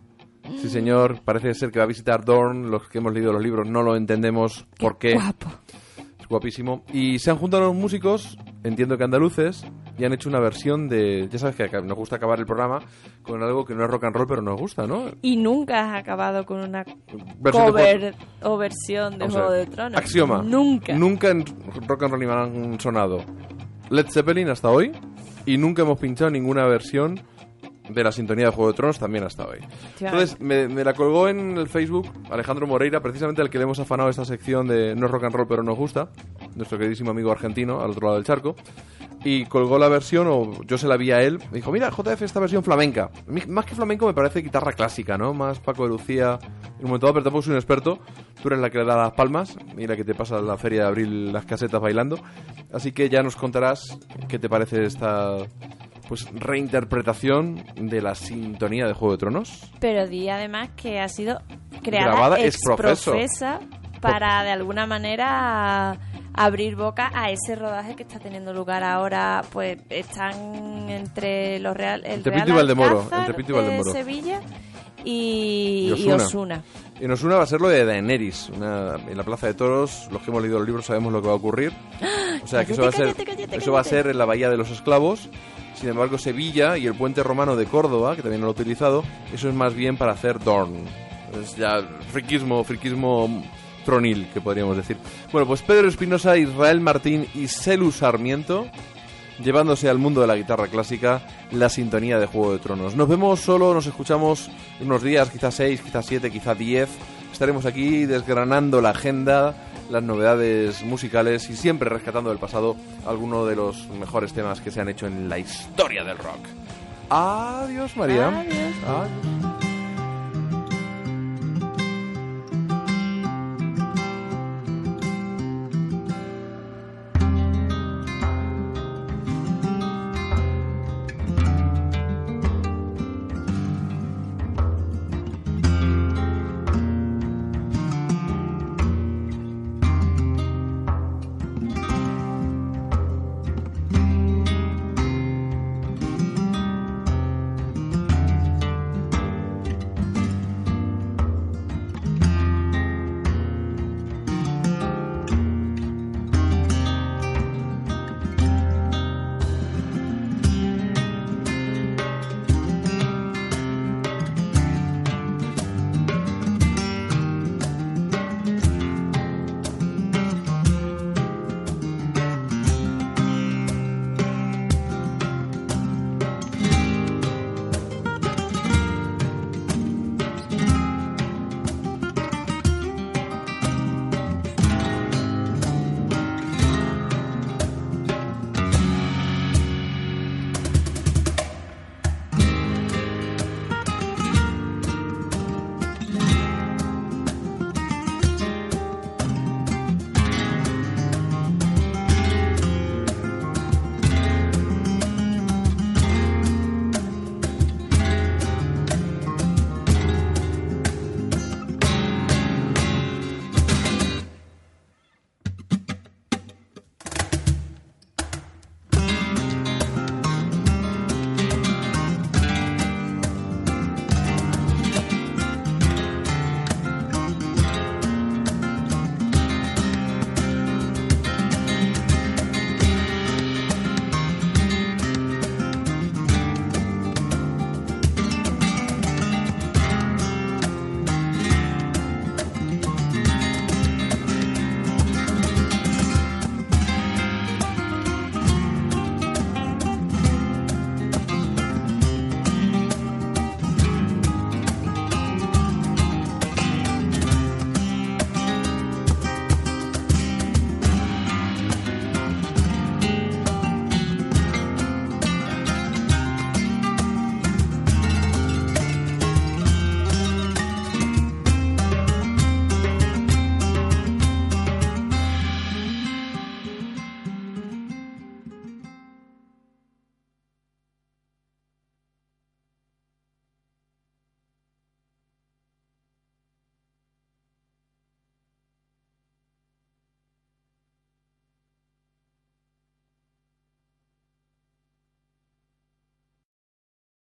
Sí, señor. Parece ser que va a visitar Dorn. Los que hemos leído los libros no lo entendemos por qué. Guapo. Es guapísimo. Y se han juntado los músicos, entiendo que andaluces, y han hecho una versión de... Ya sabes que nos gusta acabar el programa con algo que no es rock and roll, pero nos gusta, ¿no? Y nunca has acabado con una Versión cover o versión de Juego de Tronos. Axioma. Nunca. Nunca en rock and roll ni me han sonado Led Zeppelin hasta hoy. Y nunca hemos pinchado ninguna versión de la sintonía de Juego de Tronos también hasta hoy. Entonces, me, me la colgó en el Facebook Alejandro Moreira, precisamente al que le hemos afanado esta sección de No es rock and roll, pero nos gusta. Nuestro queridísimo amigo argentino, al otro lado del charco. Y colgó la versión, o yo se la vi a él. Me dijo, mira, JF, esta versión flamenca. Más que flamenco me parece guitarra clásica, ¿no? Más Paco de Lucía. En un momento dado, pero tampoco soy un experto. Tú eres la que le da las palmas y la que te pasa en la feria de abril las casetas bailando. Así que ya nos contarás qué te parece esta pues reinterpretación de la sintonía de Juego de Tronos. Pero di además que ha sido creada Grabada ex profesa para de alguna manera abrir boca a ese rodaje que está teniendo lugar ahora. Pues están entre los Real, el Entre Real Pinto y Valdemoro, Alcázar entre Pinto y de Valdemoro. Sevilla y, Y y Osuna. Osuna. Y nos una va a ser lo de Daenerys. Una- en la Plaza de Toros, los que hemos leído los libros sabemos lo que va a ocurrir. O sea, que eso va a ser, eso va a ser en la Bahía de los Esclavos. Sin embargo, Sevilla y el puente romano de Córdoba, que también lo he utilizado, eso es más bien para hacer Dorn. Es ya friquismo, friquismo tronil, que podríamos decir. Bueno, pues Pedro Espinosa, Israel Martín y Celu Sarmiento llevándose al mundo de la guitarra clásica la sintonía de Juego de Tronos. Nos vemos solo, nos escuchamos en unos días, quizás seis, quizás siete, quizás diez. Estaremos aquí desgranando la agenda, las novedades musicales y siempre rescatando del pasado algunos de los mejores temas que se han hecho en la historia del rock. Adiós, María. Adiós. Adiós.